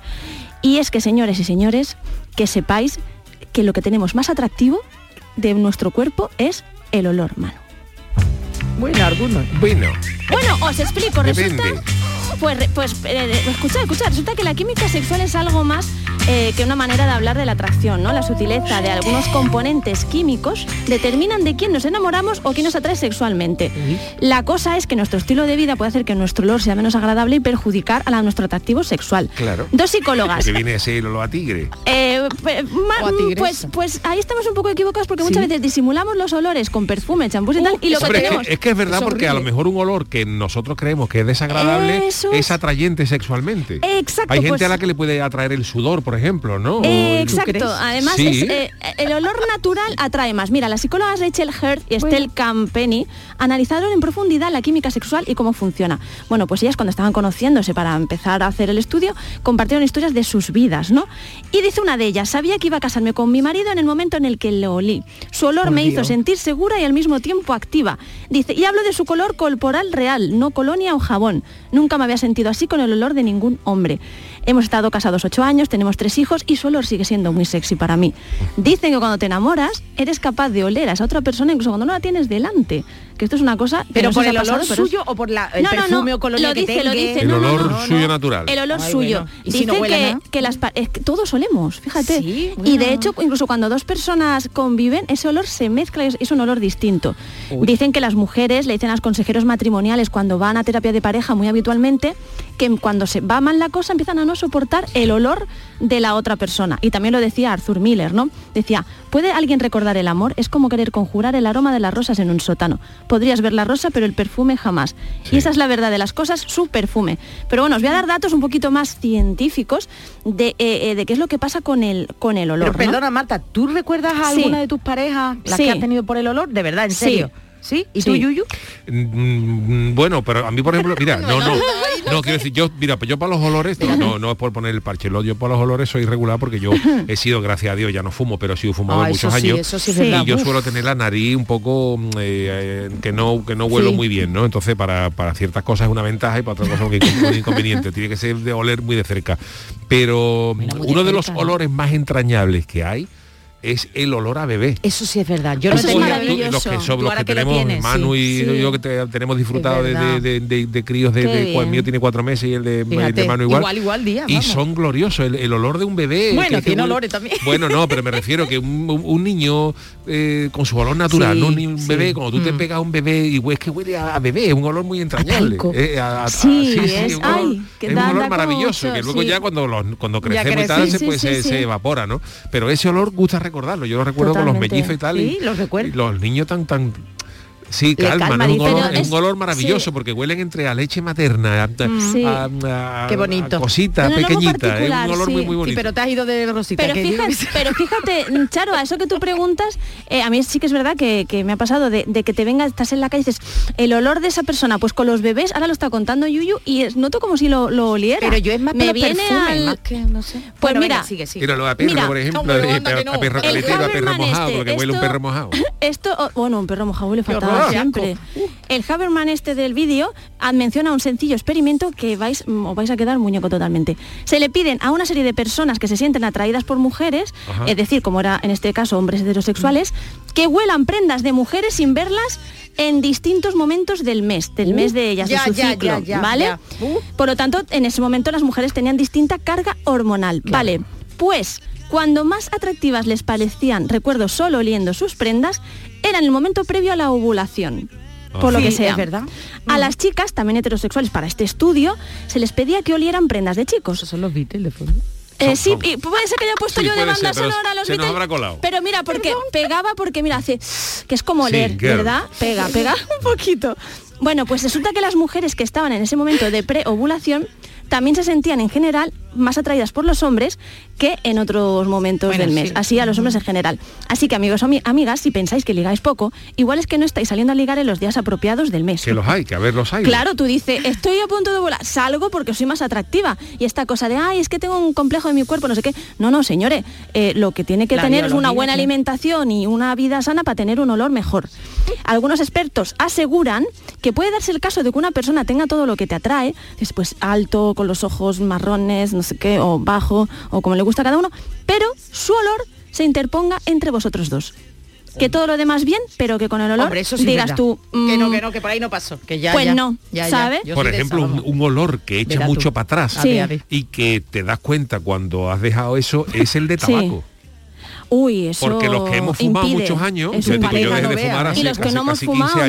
Y es que, señores y señores, que sepáis que lo que tenemos más atractivo de nuestro cuerpo es el olor, mano. Bueno, algunos. Bueno, Bueno, os explico, resulta... Pues, pues eh, escuchad, escuchad, resulta que la química sexual es algo más eh, que una manera de hablar de la atracción, ¿no? La sutileza de algunos componentes químicos determinan de quién nos enamoramos o quién nos atrae sexualmente. La cosa es que nuestro estilo de vida puede hacer que nuestro olor sea menos agradable y perjudicar a la- nuestro atractivo sexual. Claro. Dos psicólogas. Que viene ese olor a tigre. Eh, ma- a pues, pues ahí estamos un poco equivocados porque muchas veces disimulamos los olores con perfume, champús y tal, y lo que tenemos... que, es que es verdad es porque a lo mejor un olor que nosotros creemos que es desagradable Eso es es. atrayente sexualmente. Exacto, Hay gente pues- a la que le puede atraer el sudor, por ejemplo, ¿no? Eh, exacto, además Sí. es, eh, el olor natural atrae más. Mira, las psicólogas Rachel Hurd y Estelle Campeni analizaron en profundidad la química sexual y cómo funciona. Bueno, pues ellas cuando estaban conociéndose para empezar a hacer el estudio, compartieron historias de sus vidas, ¿no? Y dice una de ellas, sabía que iba a casarme con mi marido en el momento en el que le olí. Su olor me hizo sentir segura y al mismo tiempo activa. Dice, y hablo de su color corporal real, no colonia o jabón. Nunca me había sentido así con el olor de ningún hombre. Hemos estado casados ocho años, tenemos tres hijos y su olor sigue siendo muy sexy para mí. Dicen que cuando te enamoras eres capaz de oler a esa otra persona incluso cuando no la tienes delante. Que esto es una cosa... Pero no por el olor pasado, pero es- suyo o por la, el No, no, no, perfume o colonia lo que dice, lo tenga. dice, El no, no, olor suyo natural. El olor Ay, suyo. bueno. ¿Y si a que, que las pa- es que todos olemos, fíjate. Sí, y de hecho, incluso cuando dos personas conviven, ese olor se mezcla y es, es un olor distinto. Dicen que las mujeres le dicen a los consejeros matrimoniales cuando van a terapia de pareja muy habitualmente que cuando se va mal la cosa empiezan a no soportar el olor de la otra persona. Y también lo decía Arthur Miller, ¿no? Decía, ¿puede alguien recordar el amor? Es como querer conjurar el aroma de las rosas en un sótano. Podrías ver la rosa, pero el perfume jamás. Y esa es la verdad de las cosas, su perfume. Pero bueno, os voy a dar datos un poquito más científicos de, eh, eh, de qué es lo que pasa con el, con el olor. Pero ¿no? perdona, Marta, ¿tú recuerdas a Sí. alguna de tus parejas, las Sí. que has tenido por el olor? De verdad, en Sí. serio. ¿Sí? ¿Y tú. Yuyu? Mm, Bueno, pero a mí, por ejemplo, mira, no, no, no, quiero decir, yo, mira, pues yo para los olores, no, no es por poner el parche, lo- yo para los olores soy regular porque yo he sido, gracias a Dios, ya no fumo, pero he sido fumador Ah, muchos sí, años. eso sí es Sí. verdad. y yo Uf. suelo tener la nariz un poco mm, eh, eh, que no que no huelo Sí. muy bien, ¿no? Entonces para, para ciertas cosas es una ventaja y para otras cosas es un inconveniente. Tiene que ser de oler muy de cerca. Pero Bueno, muy de uno de los olores más entrañables que hay es el olor a bebé. Eso sí es verdad. Yo no Tú- maravilloso. los que, son, los que tenemos, tienes, Manu y Sí. yo que te- tenemos disfrutado de, verdad. de- de- de críos de, el mío tiene cuatro meses y el de, Fíjate, Manu igual. igual, igual día, y son gloriosos, el, el olor de un bebé. Bueno, que- tiene olores también. Bueno, no, pero me refiero que un, niño eh, con su olor natural, Sí, no un ni un sí. bebé, cuando tú te Mm. pegas a un bebé y es que huele a, a bebé, es un olor muy entrañable. Eh, a- a- Sí, es- un olor, ay, que es da- un olor maravilloso, que luego ya cuando, los- cuando Ya crecemos y crece. tal, se, pues, se evapora, ¿no? Pero ese olor gusta recordarlo. Yo lo recuerdo con los Totalmente. mellizos y tal. Sí, y- los recuerdo. y los niños tan tan Sí, calma, ¿no? un olor, es un olor maravilloso sí. porque huelen entre a leche materna, a, Sí. a- a- Qué bonito. a cosita Un olor muy pequeñita, es particular, un olor muy sí. muy Sí, bonito. pero te has ido de Rosita. Pero fíjate, pero fíjate, Charo, a eso que tú preguntas, eh, a mí sí que es verdad que, que me ha pasado de, de que te venga, estás en la calle y dices, el olor de esa persona, pues con los bebés, ahora lo está contando Yuyu y es- noto como si lo, lo oliera. Pero yo es más me viene perfume, al- más que, no sé. Pues Bueno, mira, venga, sigue, sigue. Mira, lo a perro, Mira, por ejemplo, que a no. perro El caletero, a perro mojado, este, porque huele un perro mojado. Esto, oh, bueno, un perro mojado huele fatal. Ah. siempre. El Haberman este del vídeo menciona un sencillo experimento que vais, mm, os vais a quedar muñeco totalmente. Se le piden a una serie de personas que se sienten atraídas por mujeres, Ajá. es decir, como era en este caso hombres heterosexuales, que huelan prendas de mujeres sin verlas en distintos momentos del mes, del Uh, mes de ellas, ya, de su ya, ciclo, ya, ¿vale? Uh. Por lo tanto, en ese momento las mujeres tenían distinta carga hormonal, ¿vale? Pues cuando más atractivas les parecían, recuerdo solo oliendo sus prendas, era en el momento previo a la ovulación. Por lo Sí, que sea. es verdad. A las chicas, también heterosexuales, para este estudio, se les pedía que olieran prendas de chicos. son los Beatles de fondo. Eh, sí, y puede ser que haya puesto Sí, yo de banda ser, pero sonora a los se nos Beatles, habrá colado. Pero mira, porque pegaba, porque mira, hace que es como Sí, leer. ¿verdad? Pega, pega un poquito. Bueno, pues resulta que las mujeres que estaban en ese momento de preovulación también se sentían en general más atraídas por los hombres que en otros momentos Bueno, del mes, sí. así a los hombres en general. Así que amigos o ami- amigas, si pensáis que ligáis poco, igual es que no estáis saliendo a ligar en los días apropiados del mes. Que los hay, que a ver los hay. Claro, tú dices, estoy a punto de volar, salgo porque soy más atractiva. Y esta cosa de, ay, es que tengo un complejo de mi cuerpo, no sé qué. No, no, señores, eh, lo que tiene que La tener es una buena sí. alimentación y una vida sana para tener un olor mejor. Algunos expertos aseguran que puede darse el caso de que una persona tenga todo lo que te atrae, después alto, con los ojos marrones, no sé qué, o bajo, o como le gusta a cada uno, pero su olor se interponga entre vosotros dos. Que todo lo demás bien, pero que con el olor Hombre, eso sí digas tú... que no, mm, que no, que por ahí no pasó. Que ya, Pues ya, no, ya, ya. ¿sabe? Yo Por ejemplo, un, olor que echa Verá tú. mucho para atrás y que te das cuenta cuando has dejado eso es el de Sí. Uy, eso Porque los que hemos fumado impide. muchos años, Es yo un digo, yo pareja, dejé no de veas, fumar hace Y los que casi- no hemos casi 15 fumado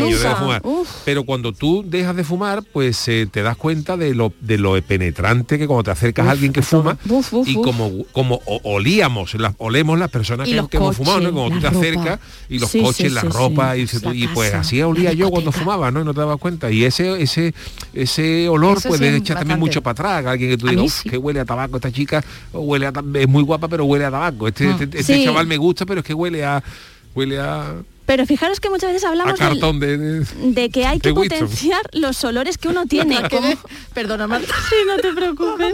nunca. Pero cuando tú dejas de fumar, pues eh, te das cuenta de lo, de lo penetrante que cuando te acercas a alguien que fuma Uf, uf, y como, como olíamos, las, olemos las personas Y que, los que hemos fumado, ¿no? Cuando tú te acercas y los Sí, coches, sí, la sí, ropa, sí. y, La pues casa, así olía yo cuando fumaba, ¿no? Y no te dabas cuenta. Y ese, ese, ese olor Eso puede sí, echar también mucho para atrás. Alguien que tú digas, mí "Uf, sí. que huele a tabaco esta chica, huele es muy guapa, pero huele a tabaco. Este, este, este Sí. Chaval me gusta, pero es que huele a huele a, Pero fijaros que muchas veces hablamos del- de, de- de que hay que Winston. potenciar los olores que uno tiene. como- Perdona, Marta. Sí, no te preocupes.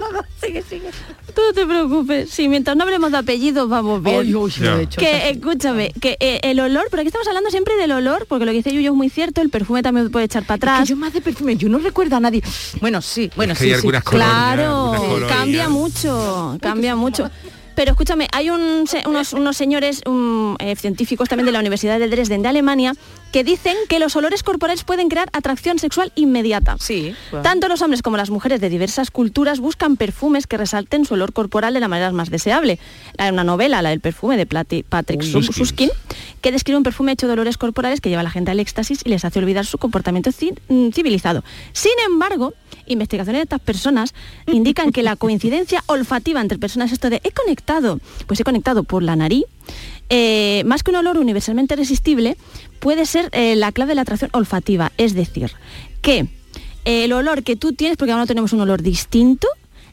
Tú no te preocupes. Sí, mientras no hablemos de apellidos vamos bien. Ay, uy, lo he Ya. hecho. que escúchame, que eh, el olor, pero aquí estamos hablando siempre del olor, porque lo que dice Yuyo es muy cierto, el perfume también puede echar para Es que atrás. yo más de perfume, yo no recuerdo a nadie. Bueno, sí, bueno, Es que sí, hay sí. algunas colonias, Claro, colonias. cambia mucho, cambia mucho. Pero escúchame, hay un unos, unos señores um, eh, científicos también de la Universidad de Dresden de Alemania que dicen que los olores corporales pueden crear atracción sexual inmediata. Sí. Tanto los hombres como las mujeres de diversas culturas buscan perfumes que resalten su olor corporal de la manera más deseable. Hay una novela, la del perfume de Plati- Patrick. Suskin, que describe un perfume hecho de olores corporales que lleva a la gente al éxtasis y les hace olvidar su comportamiento mm, civilizado. Sin embargo, investigaciones de estas personas indican que la coincidencia olfativa entre personas, esto de he conectado, pues he conectado por la nariz, eh, más que un olor universalmente resistible, puede ser eh, la clave de la atracción olfativa. Es decir, que el olor que tú tienes, porque ahora no tenemos un olor distinto,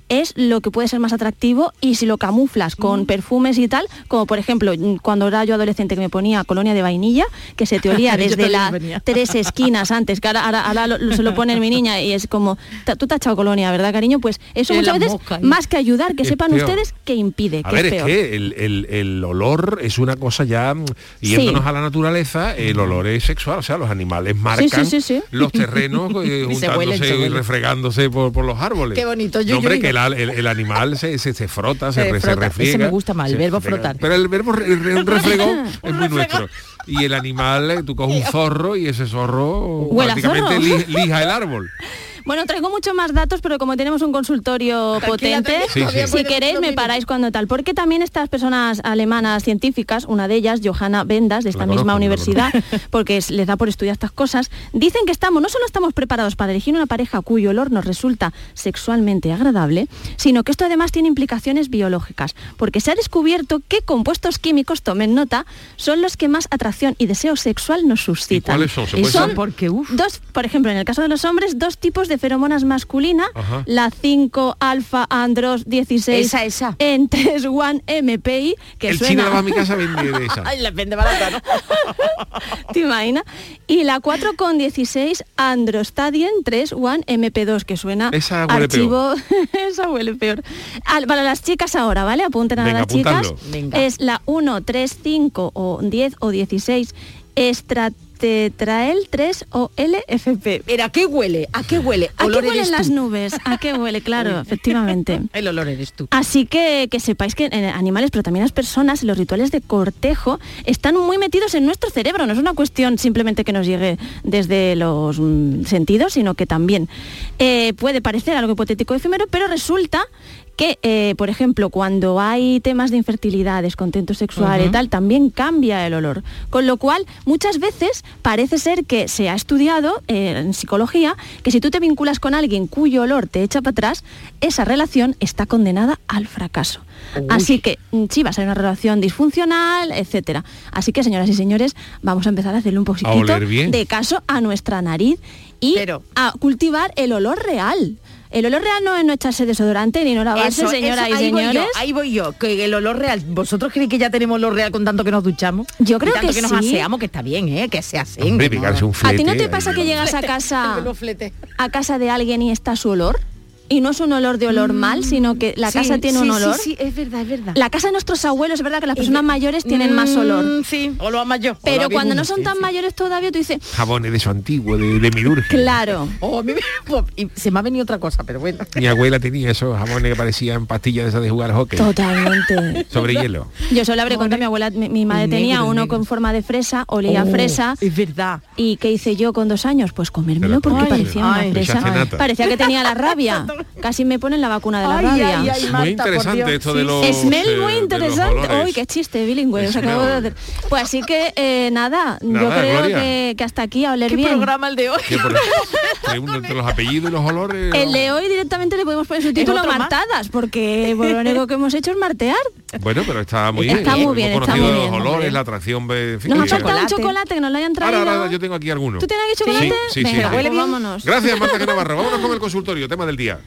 es lo que puede ser más atractivo y si lo camuflas con perfumes y tal, como por ejemplo mm, cuando era yo adolescente que me ponía colonia de vainilla, que se te olía desde las tres esquinas antes, que ahora, ahora- ahora lo- se lo pone mi niña y es como, "Ta- tú te has echado colonia, ¿verdad cariño? Pues eso muchas veces, mosca ahí. más que ayudar, que Es sepan peor. ustedes que impide, A que ver, es es peor. que el, el- el olor es una cosa ya, mm, yéndonos Sí. a la naturaleza, el olor es sexual, o sea, los animales marcan sí, sí. los terrenos eh, Y se juntándose huelen, se y refregándose por, por los árboles. Qué bonito, yo- No, hombre, yo que el, animal se, se, se frota, se, Se se frota. refriega. Ese me gusta más, el verbo frotar. Pero el verbo un refregón es muy nuestro. Y el animal, eh, tú coges un zorro y ese zorro prácticamente zorro. lija el árbol. Bueno, traigo mucho más datos, pero como tenemos un consultorio Tranquila, potente, Sí, si queréis me paráis cuando tal. Porque también estas personas alemanas científicas, una de ellas, Johanna Bendas, de esta La misma universidad, porque es- les da por estudiar estas cosas, dicen que estamos, no solo estamos preparados para elegir una pareja cuyo olor nos resulta sexualmente agradable, sino que esto además tiene implicaciones biológicas, porque se ha descubierto que compuestos químicos, tomen nota, son los que más atracción y deseo sexual nos suscitan. cuáles son? ¿Se Y puede son saber? Porque, uff. Dos, por ejemplo, en el caso de los hombres, dos tipos de feromonas masculinas, Ajá. la 5 alfa andros 16 Esa, esa. en 3 1 MPI, que el suena, chino va a mi casa a vender de esa. Ay, la vende barata, ¿no? ¿te imaginas? Y la 4 con 16 androstadien 3 1 MP2, que suena Esa huele archivo, esa huele peor. Al- para las chicas ahora, ¿vale? Apunten a Venga, las chicas. Venga. Es la 1, 3, 5 o 10 o 16 estra- tetrael 3 o LFP. Pero ¿a qué huele? ¿A qué huele? ¿A qué huelen las nubes? ¿A qué huele? Claro, efectivamente. El olor eres tú. Así que que sepáis que en animales, pero también las personas, los rituales de cortejo están muy metidos en nuestro cerebro. No es una cuestión simplemente que nos llegue desde los mm, sentidos, sino que también eh, puede parecer algo hipotético efímero, pero resulta que, eh, por ejemplo, cuando hay temas de infertilidad, descontento sexual y tal, también cambia el olor. Con lo cual, muchas veces parece ser que se ha estudiado eh, en psicología que si tú te vinculas con alguien cuyo olor te echa para atrás, esa relación está condenada al fracaso. Así que mm, sí, va a ser una relación disfuncional, etcétera. Así que, señoras y señores, vamos a empezar a hacerle un poquito de caso a nuestra nariz y a cultivar el olor real. El olor real no es no echarse desodorante ni no lavarse, Eso, señora eso, y ahí voy yo, señores. ahí voy yo, que el olor real. ¿Vosotros creéis que ya tenemos olor real con tanto que nos duchamos? Yo creo Y tanto que nos sí. aseamos, que está bien, ¿eh? Que se hacen. Hombre, que no- ¿A ti no te pasa ahí. que llegas a casa a casa de alguien y está su olor? Y no es un olor de olor mal, sino que la Sí, casa tiene sí, un sí, olor. Sí, es verdad, es verdad. La casa de nuestros abuelos, es verdad que las personas mayores tienen más Mm, olor. Sí, o lo más yo. Pero cuando no son tan mayores todavía, tú dices, Jabones de su antiguo, de, de Milurgia. claro. Oh, a mí me- y se me ha venido otra cosa, pero bueno. Mi abuela tenía esos jabones que parecían pastillas de esas de jugar hockey. Totalmente. Sobre hielo. Yo solo habré contado a mi abuela, mi, mi madre El tenía uno negro. con forma de fresa, olía a Oh, fresa. Es verdad. ¿Y qué hice yo con dos años? Pues comérmelo porque parecía una fresa. Parecía que tenía la rabia. Casi me ponen la vacuna de la Ay, rabia. ay, ay, Muy Marta, interesante esto de Sí, los... Smell eh, muy los interesante. Uy, qué chiste bilingüe os acabo de hacer. Pues así que eh, nada, yo creo que, que hasta aquí a oler ¿Qué bien. programa el de hoy? Entre los apellidos y los olores... El de hoy directamente le podemos poner su título martadas, porque pues, lo único que hemos hecho es martear. Bueno, pero está muy bien. Está muy bien, Hemos está conocido muy los olores, la atracción... en fin, Nos ha faltado un chocolate que nos lo hayan traído. Ahora, ahora, yo tengo aquí algunos. ¿Tú tienes aquí chocolate? Sí, sí, sí, Venga, sí. pues vámonos. Gracias, Marta Navarro. Vámonos con el consultorio, tema del día.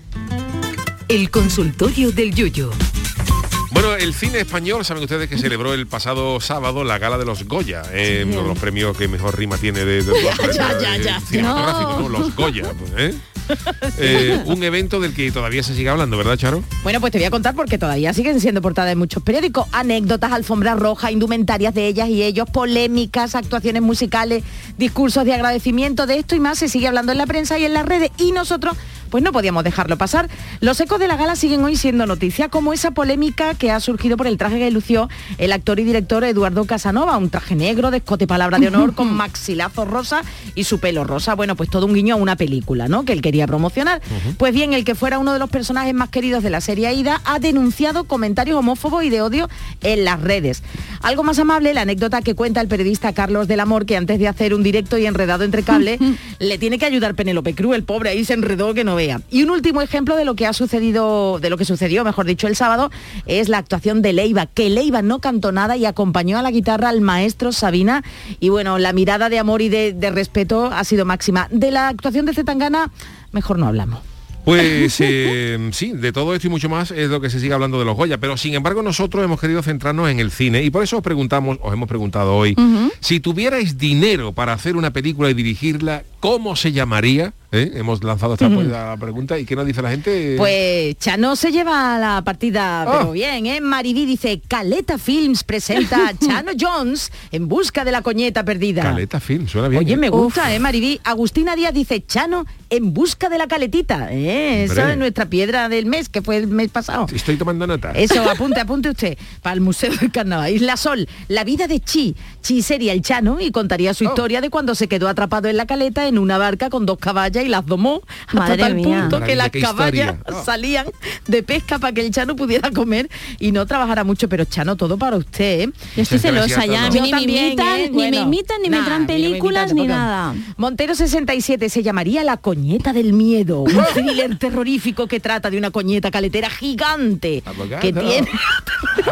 El consultorio del Yuyo. Bueno, el cine español, saben ustedes que celebró el pasado sábado la gala de los Goya, eh, uno de los premios que mejor rima tiene de, Ya, ya, eh, ya. No. ¿no? Los Goya, pues, ¿eh? Eh, un evento del que todavía se sigue hablando, ¿verdad, Charo? Bueno, pues te voy a contar porque todavía siguen siendo portada de muchos periódicos. Anécdotas, alfombras rojas, indumentarias de ellas y ellos, polémicas, actuaciones musicales, discursos de agradecimiento de esto y más se sigue hablando en la prensa y en las redes y nosotros pues no podíamos dejarlo pasar. Los ecos de la gala siguen hoy siendo noticia, como esa polémica que ha surgido por el traje que lució el actor y director Eduardo Casanova, un traje negro de escote palabra de honor con maxilazo rosa y su pelo rosa. Bueno, pues todo un guiño a una película, ¿no? Que él quería promocionar. Pues bien, el que fuera uno de los personajes más queridos de la serie Aida ha denunciado comentarios homófobos y de odio en las redes. Algo más amable, la anécdota que cuenta el periodista Carlos del Amor, que antes de hacer un directo y enredado entre cables, le tiene que ayudar Penélope Cruz, el pobre ahí se enredó que no vea. Y un último ejemplo de lo que ha sucedido, de lo que sucedió, mejor dicho, el sábado, es la actuación de Leiva, que Leiva no cantó nada y acompañó a la guitarra al maestro Sabina. Y bueno, la mirada de amor y de, de respeto ha sido máxima. De la actuación de Zetangana, mejor no hablamos. Pues eh, sí, de todo esto y mucho más es lo que se sigue hablando de los Goya, pero sin embargo nosotros hemos querido centrarnos en el cine y por eso os preguntamos, os hemos preguntado hoy, si tuvierais dinero para hacer una película y dirigirla, ¿cómo se llamaría? ¿Eh? Hemos lanzado esta la pregunta y ¿qué nos dice la gente? Pues Chano se lleva la partida, Ah. pero bien, ¿eh? Maribí dice, Caleta Films presenta a Chano Jones en busca de la coñeta perdida. Caleta Film, suena bien. Oye, ¿eh? me gusta, ¿eh, Maribí? Agustina Díaz dice, Chano en busca de la caletita. ¿eh? Esa es nuestra piedra del mes, que fue el mes pasado. Estoy tomando nota. Eso, apunte, apunte usted. Para el Museo del Carnaval. Isla Sol, la vida de Chi. Chi sería el Chano y contaría Oh. su historia de cuando se quedó atrapado en la caleta en una barca con dos caballas y las domó hasta Madre tal mía. punto que las caballas historia. Salían de pesca para que el Chano pudiera comer y no trabajara mucho. Pero Chano, todo para usted. ¿eh? Yo estoy celosa ya, ni me también, imitan, ¿eh? ni me imitan, ni me nah, traen ni me imitan películas, ni tampoco. nada. Montero 67 se llamaría La Coñeta del Miedo, un thriller terrorífico que trata de una coñeta caletera gigante Abogado. que tiene,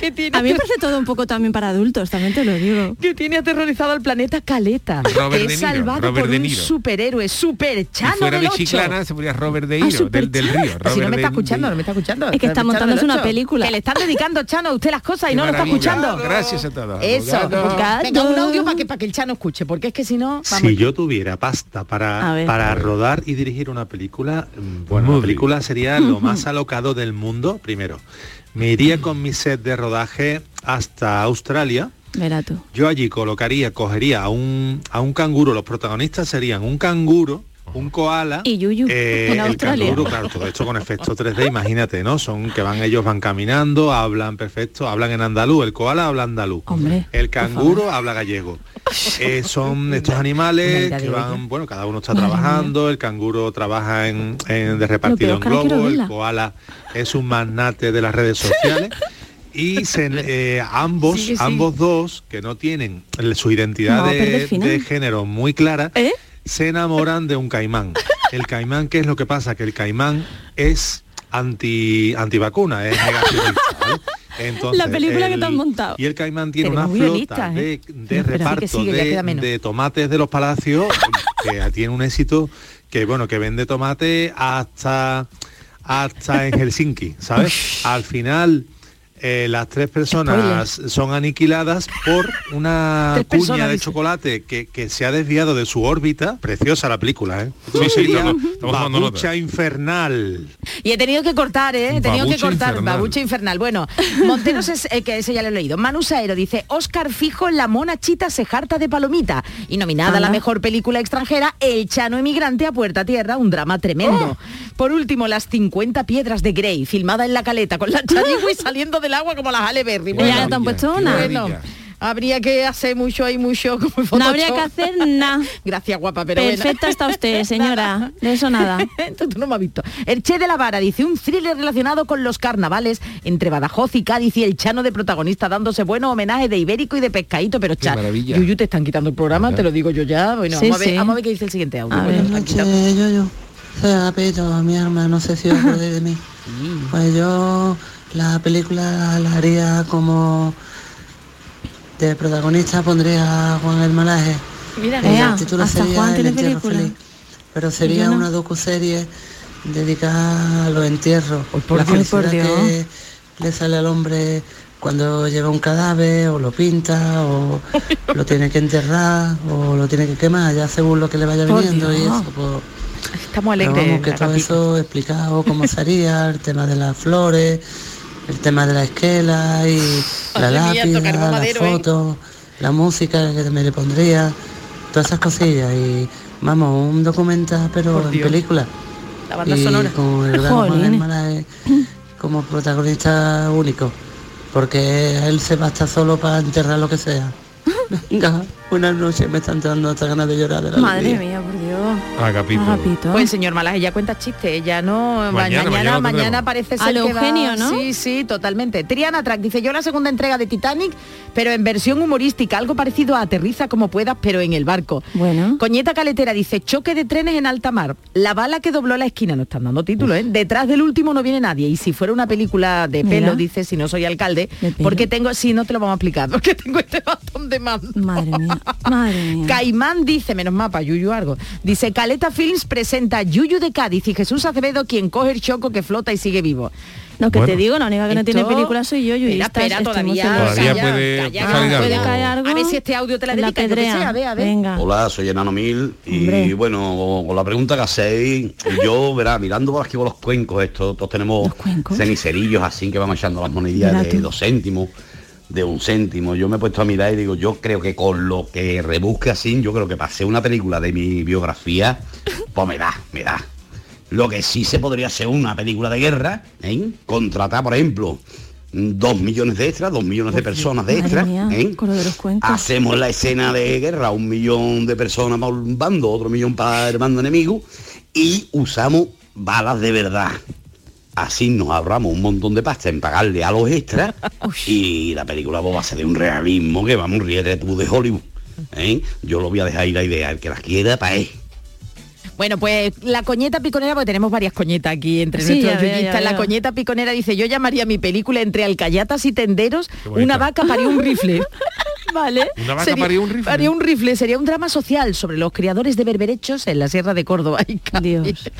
que tiene A mí me parece todo un poco también para adultos, también te lo digo. que tiene aterrorizado al planeta Caleta. Robert es De Niro, salvado Robert por un Niro. Superhéroe, super Si chano fuera del de 8. Chiclana se podría Robert De Ah, Niro, Super del, río. Si no me está escuchando, no me está escuchando. Es que está Chano montándose una película. Que le están dedicando, Chano, a usted las cosas y Qué no lo está escuchando. Gracias a todos. Eso. abogado. Venga, un audio para que, para que el Chano escuche, porque es que si no... vamos. Si yo tuviera pasta para, para rodar y dirigir una película, mm, bueno, la película sería lo más alocado del mundo, primero. Me iría con mi set de rodaje hasta Australia Verá tú. Yo allí colocaría, cogería a un, a un canguro, los protagonistas serían un canguro, un koala y Yuyu eh, en el Australia. canguro, claro, todo esto con efecto 3D, imagínate, ¿no? Son que van ellos van caminando, hablan perfecto, hablan en andaluz, el koala habla andaluz, Hombre, el canguro habla gallego. Eh, son estos animales que van, bueno, cada uno está trabajando, el canguro trabaja en, en- de repartido en globo, el koala es un magnate de las redes sociales. Y se- eh, ambos, ambos dos, que no tienen su identidad No, pero de, género muy clara, ¿Eh? se enamoran de un caimán. El caimán, ¿qué es lo que pasa? Que el caimán es anti antivacuna, es negacionista. ¿vale? Entonces, La película que te han montado. Y el caimán tiene Tenemos una flota de, ¿eh? de Pero reparto sigue, de, de tomates de los palacios que tiene un éxito que bueno que vende tomate hasta hasta en Helsinki, ¿sabes? Al final eh, las tres personas son aniquiladas por una cuña personas, de dice. chocolate que, que se ha desviado de su órbita. Preciosa la película, ¿eh? Sí, sí, Sería estamos- estamos tomando nota. Babucha infernal. Y he tenido que cortar, ¿eh? He tenido que cortar. infernal. Babucha infernal. Bueno, Monteros es eh, que ese ya lo he leído. Manu Saero dice, Oscar Fijo, la mona chita se jarta de palomita. Y nominada a la mejor película extranjera, El Chano Emigrante a Puerta Tierra, un drama tremendo. Por último, Las 50 piedras de Grey, filmada en la caleta, con la Chanigui saliendo del agua como las Halle Berry. Ya no te han puesto una. Bueno, habría que hacer mucho y mucho como No habría que hacer nada. Gracias, guapa, pero bueno. Perfecta está usted, señora. De eso nada. Tú no me has visto. El Che de la Vara dice un thriller relacionado con los carnavales entre Badajoz y Cádiz y el Chano de protagonista dándose buenos homenajes de Ibérico y de Pescadito, pero Qué Cha, maravilla. Yuyu te están quitando el programa, te lo digo yo ya. Bueno, Sí, vamos, a ver, vamos a ver qué dice el siguiente audio. A Bueno, ver. Noche, yo, yo. Mi arma, no sé si os de mí. Pues yo la película la haría como de protagonista pondría a Juan el Malaje. Mira, el título sería Juan El entierro feliz. Pero sería no. una docuserie dedicada a los entierros. por la Dios, felicidad que le sale al hombre cuando lleva un cadáver o lo pinta o lo tiene que enterrar o lo tiene que quemar, ya según lo que le vaya Por viniendo y eso, pues Estamos pero alegres. vamos, que todo eso explicado cómo sería, el tema de las flores, el tema de la esquela y la lápida, la madero, ¿eh? foto, la música que me le pondría, todas esas cosillas y vamos, un documental pero Por en Dios. película. La banda y sonora. con el gran como protagonista único, porque él se basta solo para enterrar lo que sea. Venga, buenas noches, me están dando hasta ganas de llorar de la Madre alegría. mía, por Dios. Agapito. Agapito. Pues señor Malaje ya cuenta chistes, ya no Mañana, mañana mañana mañana, parece ser A lo que va- Eugenio, ¿no? Sí, sí, totalmente. Triana Track dice, "Yo la segunda entrega de Titanic, pero en versión humorística, algo parecido a Aterriza como puedas, pero en el barco." Bueno. Coñeta Caletera dice, "Choque de trenes en alta mar. La bala que dobló la esquina, no están dando título, ¿eh? Detrás del último no viene nadie y si fuera una película de Mira. pelo, dice, si no soy alcalde, porque tengo sí, no te lo vamos a explicar, porque tengo este bastón de mando." Madre mía. Madre mía. Caimán dice, menos mapa, Yuyu algo. Dice, Caleta Films presenta Yuyu de Cádiz y Jesús Acevedo quien coge el choco que flota y sigue vivo. Lo que Bueno. te digo, la única que no tiene película soy yo, Espera, Yuyistas, espera, estemos todavía, celosos. Todavía calla, puede calla, salir ¿Puede algo. caer algo? A ver si este audio te la dedica, yo que sé, a ver, a ver. Venga. Hola, soy Enano Mil y Hombre. bueno, con la pregunta que hacéis, yo, verá, mirando por aquí por los cuencos, estos, todos tenemos cenicerillos así que vamos echando las monedillas de tú. dos céntimos, de un céntimo. Yo me he puesto a mirar y digo, yo creo que con lo que rebusque así, yo creo que pasé una película de mi biografía, pues me da, me da. Lo que sí se podría hacer una película de guerra, ¿eh? contratar, por ejemplo, dos millones de extras, dos millones de personas de extras, ¿eh? hacemos la escena de guerra, un millón de personas para un bando, otro millón para el bando enemigo, y usamos balas de verdad. Así nos ahorramos un montón de pasta en pagarle a los extras y la película va a ser de un realismo que vamos, ríete tú de Hollywood. ¿eh? Yo lo voy a dejar ahí la idea, el que las quiera, para él. Bueno, pues la coñeta piconera, porque tenemos varias coñetas aquí entre Sí, nuestros ya ya. La coñeta piconera dice, yo llamaría mi película entre alcayatas y tenderos, una vaca parió un rifle. vale. Una vaca parió un rifle. Parió un rifle, sería un drama social sobre los criadores de berberechos en la Sierra de Córdoba. Ay. Dios.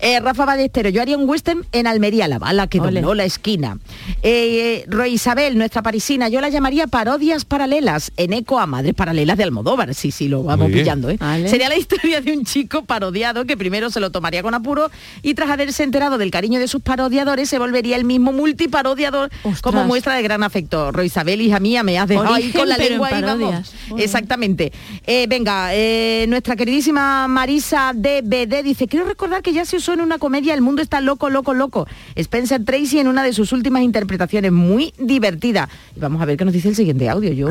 Eh, Rafa Ballestero, yo haría un western en Almería, la bala que Ole. dobló la esquina. Eh, Roy Isabel, nuestra parisina, yo la llamaría parodias paralelas, en eco a Madres Paralelas de Almodóvar. Sí, sí, lo vamos pillando. ¿eh? Vale. Sería la historia de un chico parodiado que primero se lo tomaría con apuro y tras haberse enterado del cariño de sus parodiadores se volvería el mismo multiparodiador Ostras. como muestra de gran afecto. Roy Isabel, hija mía, me has dejado ahí con la vamos. Exactamente. Eh, venga, eh, nuestra queridísima Marisa DBD dice, quiero recordar que ya se usó en una comedia El mundo está loco, loco, loco. Spencer Tracy en una de sus últimas interpretaciones, muy divertida. Y vamos a ver qué nos dice el siguiente audio, yo.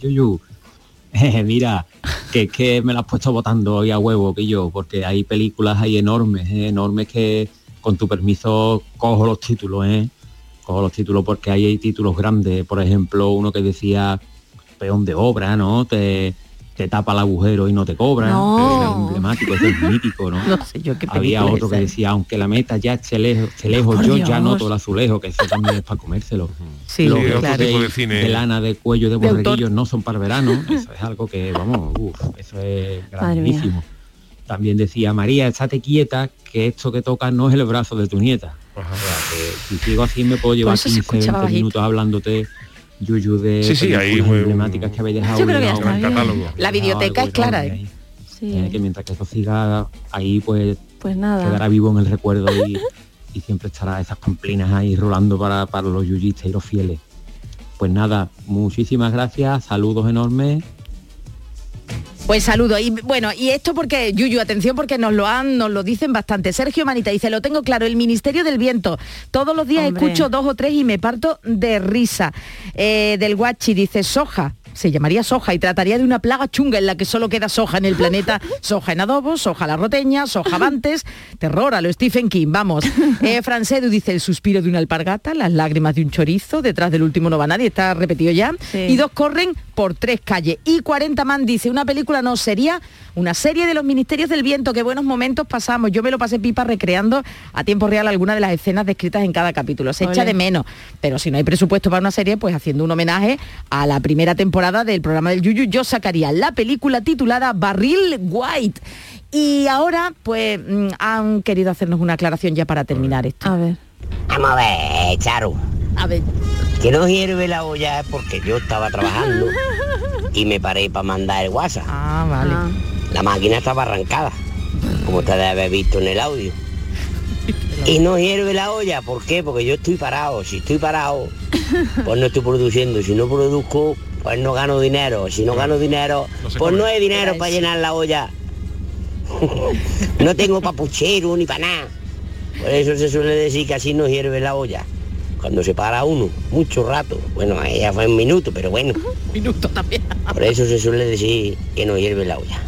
Yuyu. Eh, mira, que es que me la has puesto votando hoy a huevo, que yo, porque hay películas ahí enormes, eh, enormes que con tu permiso cojo los títulos, ¿eh? Cojo los títulos porque ahí hay títulos grandes, por ejemplo, uno que decía peón de obra, ¿no? Te, te tapa el agujero y no te cobran. No. Es emblemático, ese es mítico, ¿no? No sé yo qué Había otro es que decía, aunque la meta ya esté lejos, esté lejos, yo ya Dios. noto el azulejo, que eso también es para comérselo. Sí, Los sí, otro tipo de cine. de lana de cuello de De borreguillos no son para el verano. Eso es algo que, vamos, uf, eso es grandísimo. También decía, María, estate quieta, que esto que toca no es el brazo de tu nieta. O sea, que si sigo así me puedo llevar eso se 15, escuchaba 20 bajito. minutos hablándote, Yuyu, de Sí, sí, ahí un- emblemáticas que habéis dejado. Yo creo que ya está bien. La videoteca es clara, ¿eh? Eh, que mientras que esto siga ahí, pues, Pues nada. quedará vivo en el recuerdo y, y siempre estará esas pamplinas ahí rolando para, para los yuyistas y los fieles. Pues nada, muchísimas gracias, saludos enormes. Pues saludo. Y bueno, y esto porque, Yuyu, atención porque nos lo han, nos lo dicen bastante. Sergio Manita dice, lo tengo claro, el Ministerio del Viento. Todos los días Hombre. escucho dos o tres y me parto de risa. Eh, del Guachi dice, soja. Se llamaría soja y trataría de una plaga chunga en la que solo queda soja en el planeta. Soja en adobo, soja la roteña, soja avantes. Terror a lo Stephen King, vamos. Eh, Francedu dice el suspiro de una alpargata, las lágrimas de un chorizo, detrás del último no va nadie, está repetido ya. Y dos corren por tres calles. Y 40 man dice, una película no sería una serie de los Ministerios del Viento, qué buenos momentos pasamos. Yo me lo pasé pipa recreando a tiempo real algunas de las escenas descritas en cada capítulo. Se echa de menos. Pero si no hay presupuesto para una serie, pues haciendo un homenaje a la primera temporada del programa del Yuyu, yo sacaría la película titulada Barril White. Y ahora, pues, mm, han querido hacernos una aclaración ya para terminar esto. A ver. Vamos a ver, Charo. A ver. Que no hierve la olla es porque yo estaba trabajando y me paré para mandar el WhatsApp. Ah, vale. La máquina estaba arrancada, como ustedes habéis visto en el audio. Y no hierve la olla, ¿por qué? Porque yo estoy parado. Si estoy parado, pues no estoy produciendo. Si no produzco, pues no gano dinero. Si no gano dinero, pues no hay dinero para llenar la olla. no tengo papuchero ni para nada. Por eso se suele decir que así no hierve la olla. Cuando se para uno, mucho rato. Bueno, ella fue un minuto, pero bueno. Minuto también. Por eso se suele decir que no hierve la olla.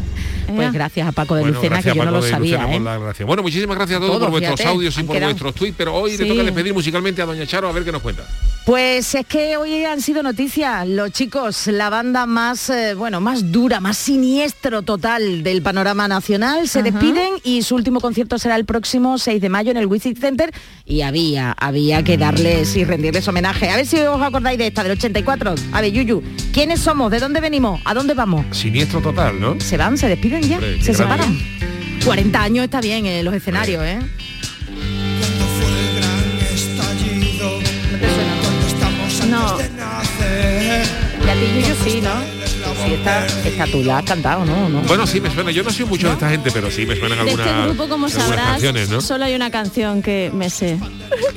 Pues gracias a Paco de Bueno, Lucena, que yo no lo sabía. Lucena, ¿eh? Bueno, muchísimas gracias a todos, Todos, por vuestros fíjate, audios y por quedado. vuestros tweets, pero hoy le toca despedir musicalmente a Doña Charo a ver qué nos cuenta. Pues es que hoy han sido noticias los chicos, la banda más, eh, bueno, más dura, más siniestro total del panorama nacional. Se Ajá. despiden y su último concierto será el próximo 6 de mayo en el Wizzing Center y había, había que darles y rendirles homenaje. A ver si os acordáis de esta, del 84. A ver, Yuyu, ¿quiénes somos? ¿De dónde venimos? ¿A dónde vamos? Siniestro total, ¿no? Se van, se despiden ya, Hombre, qué se grande. separan. 40 años está bien en los escenarios, ¿eh? No. de. Y a ti, Yuyu, sí, ¿no? Sí, esta, esta tú la has cantado, ¿no? ¿No? Bueno, sí me suena. Yo no soy mucho de esta gente, pero sí me suenan De algunas, este grupo, como algunas sabrás, canciones, ¿no? solo hay una canción que me sé.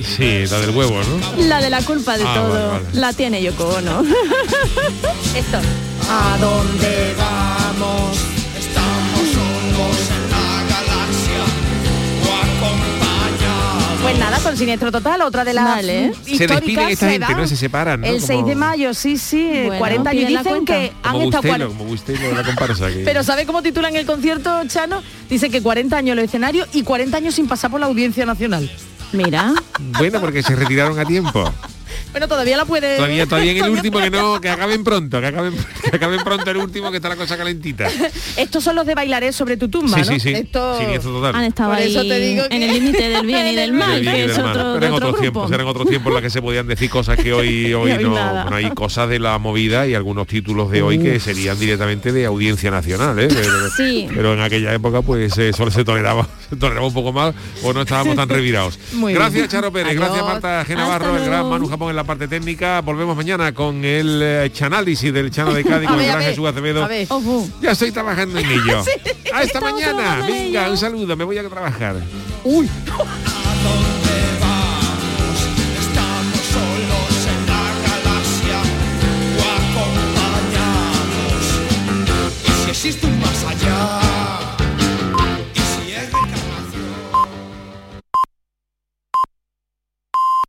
Sí, la del huevo, ¿no? La de la culpa de Ah, todo. vale, vale. La tiene Yoko Ono. Esto. ¿A dónde vamos? Pues nada, con Siniestro Total, otra de las Vale. Se despiden históricas esta gente, van. ¿no? Se separan, ¿no? El 6 de mayo, sí, sí, eh, Bueno, 40 años. Dicen que han Como estado... Bustelo, cuar- como Bustelo de la comparsa. Que... Pero ¿sabe cómo titulan el concierto, Chano? Dice que 40 años en los escenarios y 40 años sin pasar por la Audiencia Nacional. Mira. Bueno, porque se retiraron a tiempo. Bueno, todavía la puede... Todavía, todavía en el último que no, que acaben pronto, que acaben, que acaben pronto el último que está la cosa calentita. Estos son los de Bailaré sobre tu tumba, Sí, ¿no? sí, sí. Esto... Siniestro total. Han estado Por eso ahí te digo en el límite del bien y del mal, que del es mal. otro, otros tiempos, eran otros tiempos en los que se podían decir cosas que hoy, hoy no, bueno, hay cosas de la movida y algunos títulos de hoy que serían directamente de audiencia nacional, ¿eh? Pero, Sí. pero en aquella época pues eh, solo se toleraba, se toleraba un poco más o no estábamos tan revirados. Muy gracias bien. Charo Pérez, Adiós. gracias Marta Genavarro, el gran. Manu Japón en la parte técnica. Volvemos mañana con el eh, chanálisis del Chano de Cádiz con el gran Jesús Acevedo. Oh, oh. Ya estoy trabajando en ello. sí, Hasta mañana. Venga, un saludo. Me voy a trabajar. Uy. existe un más allá.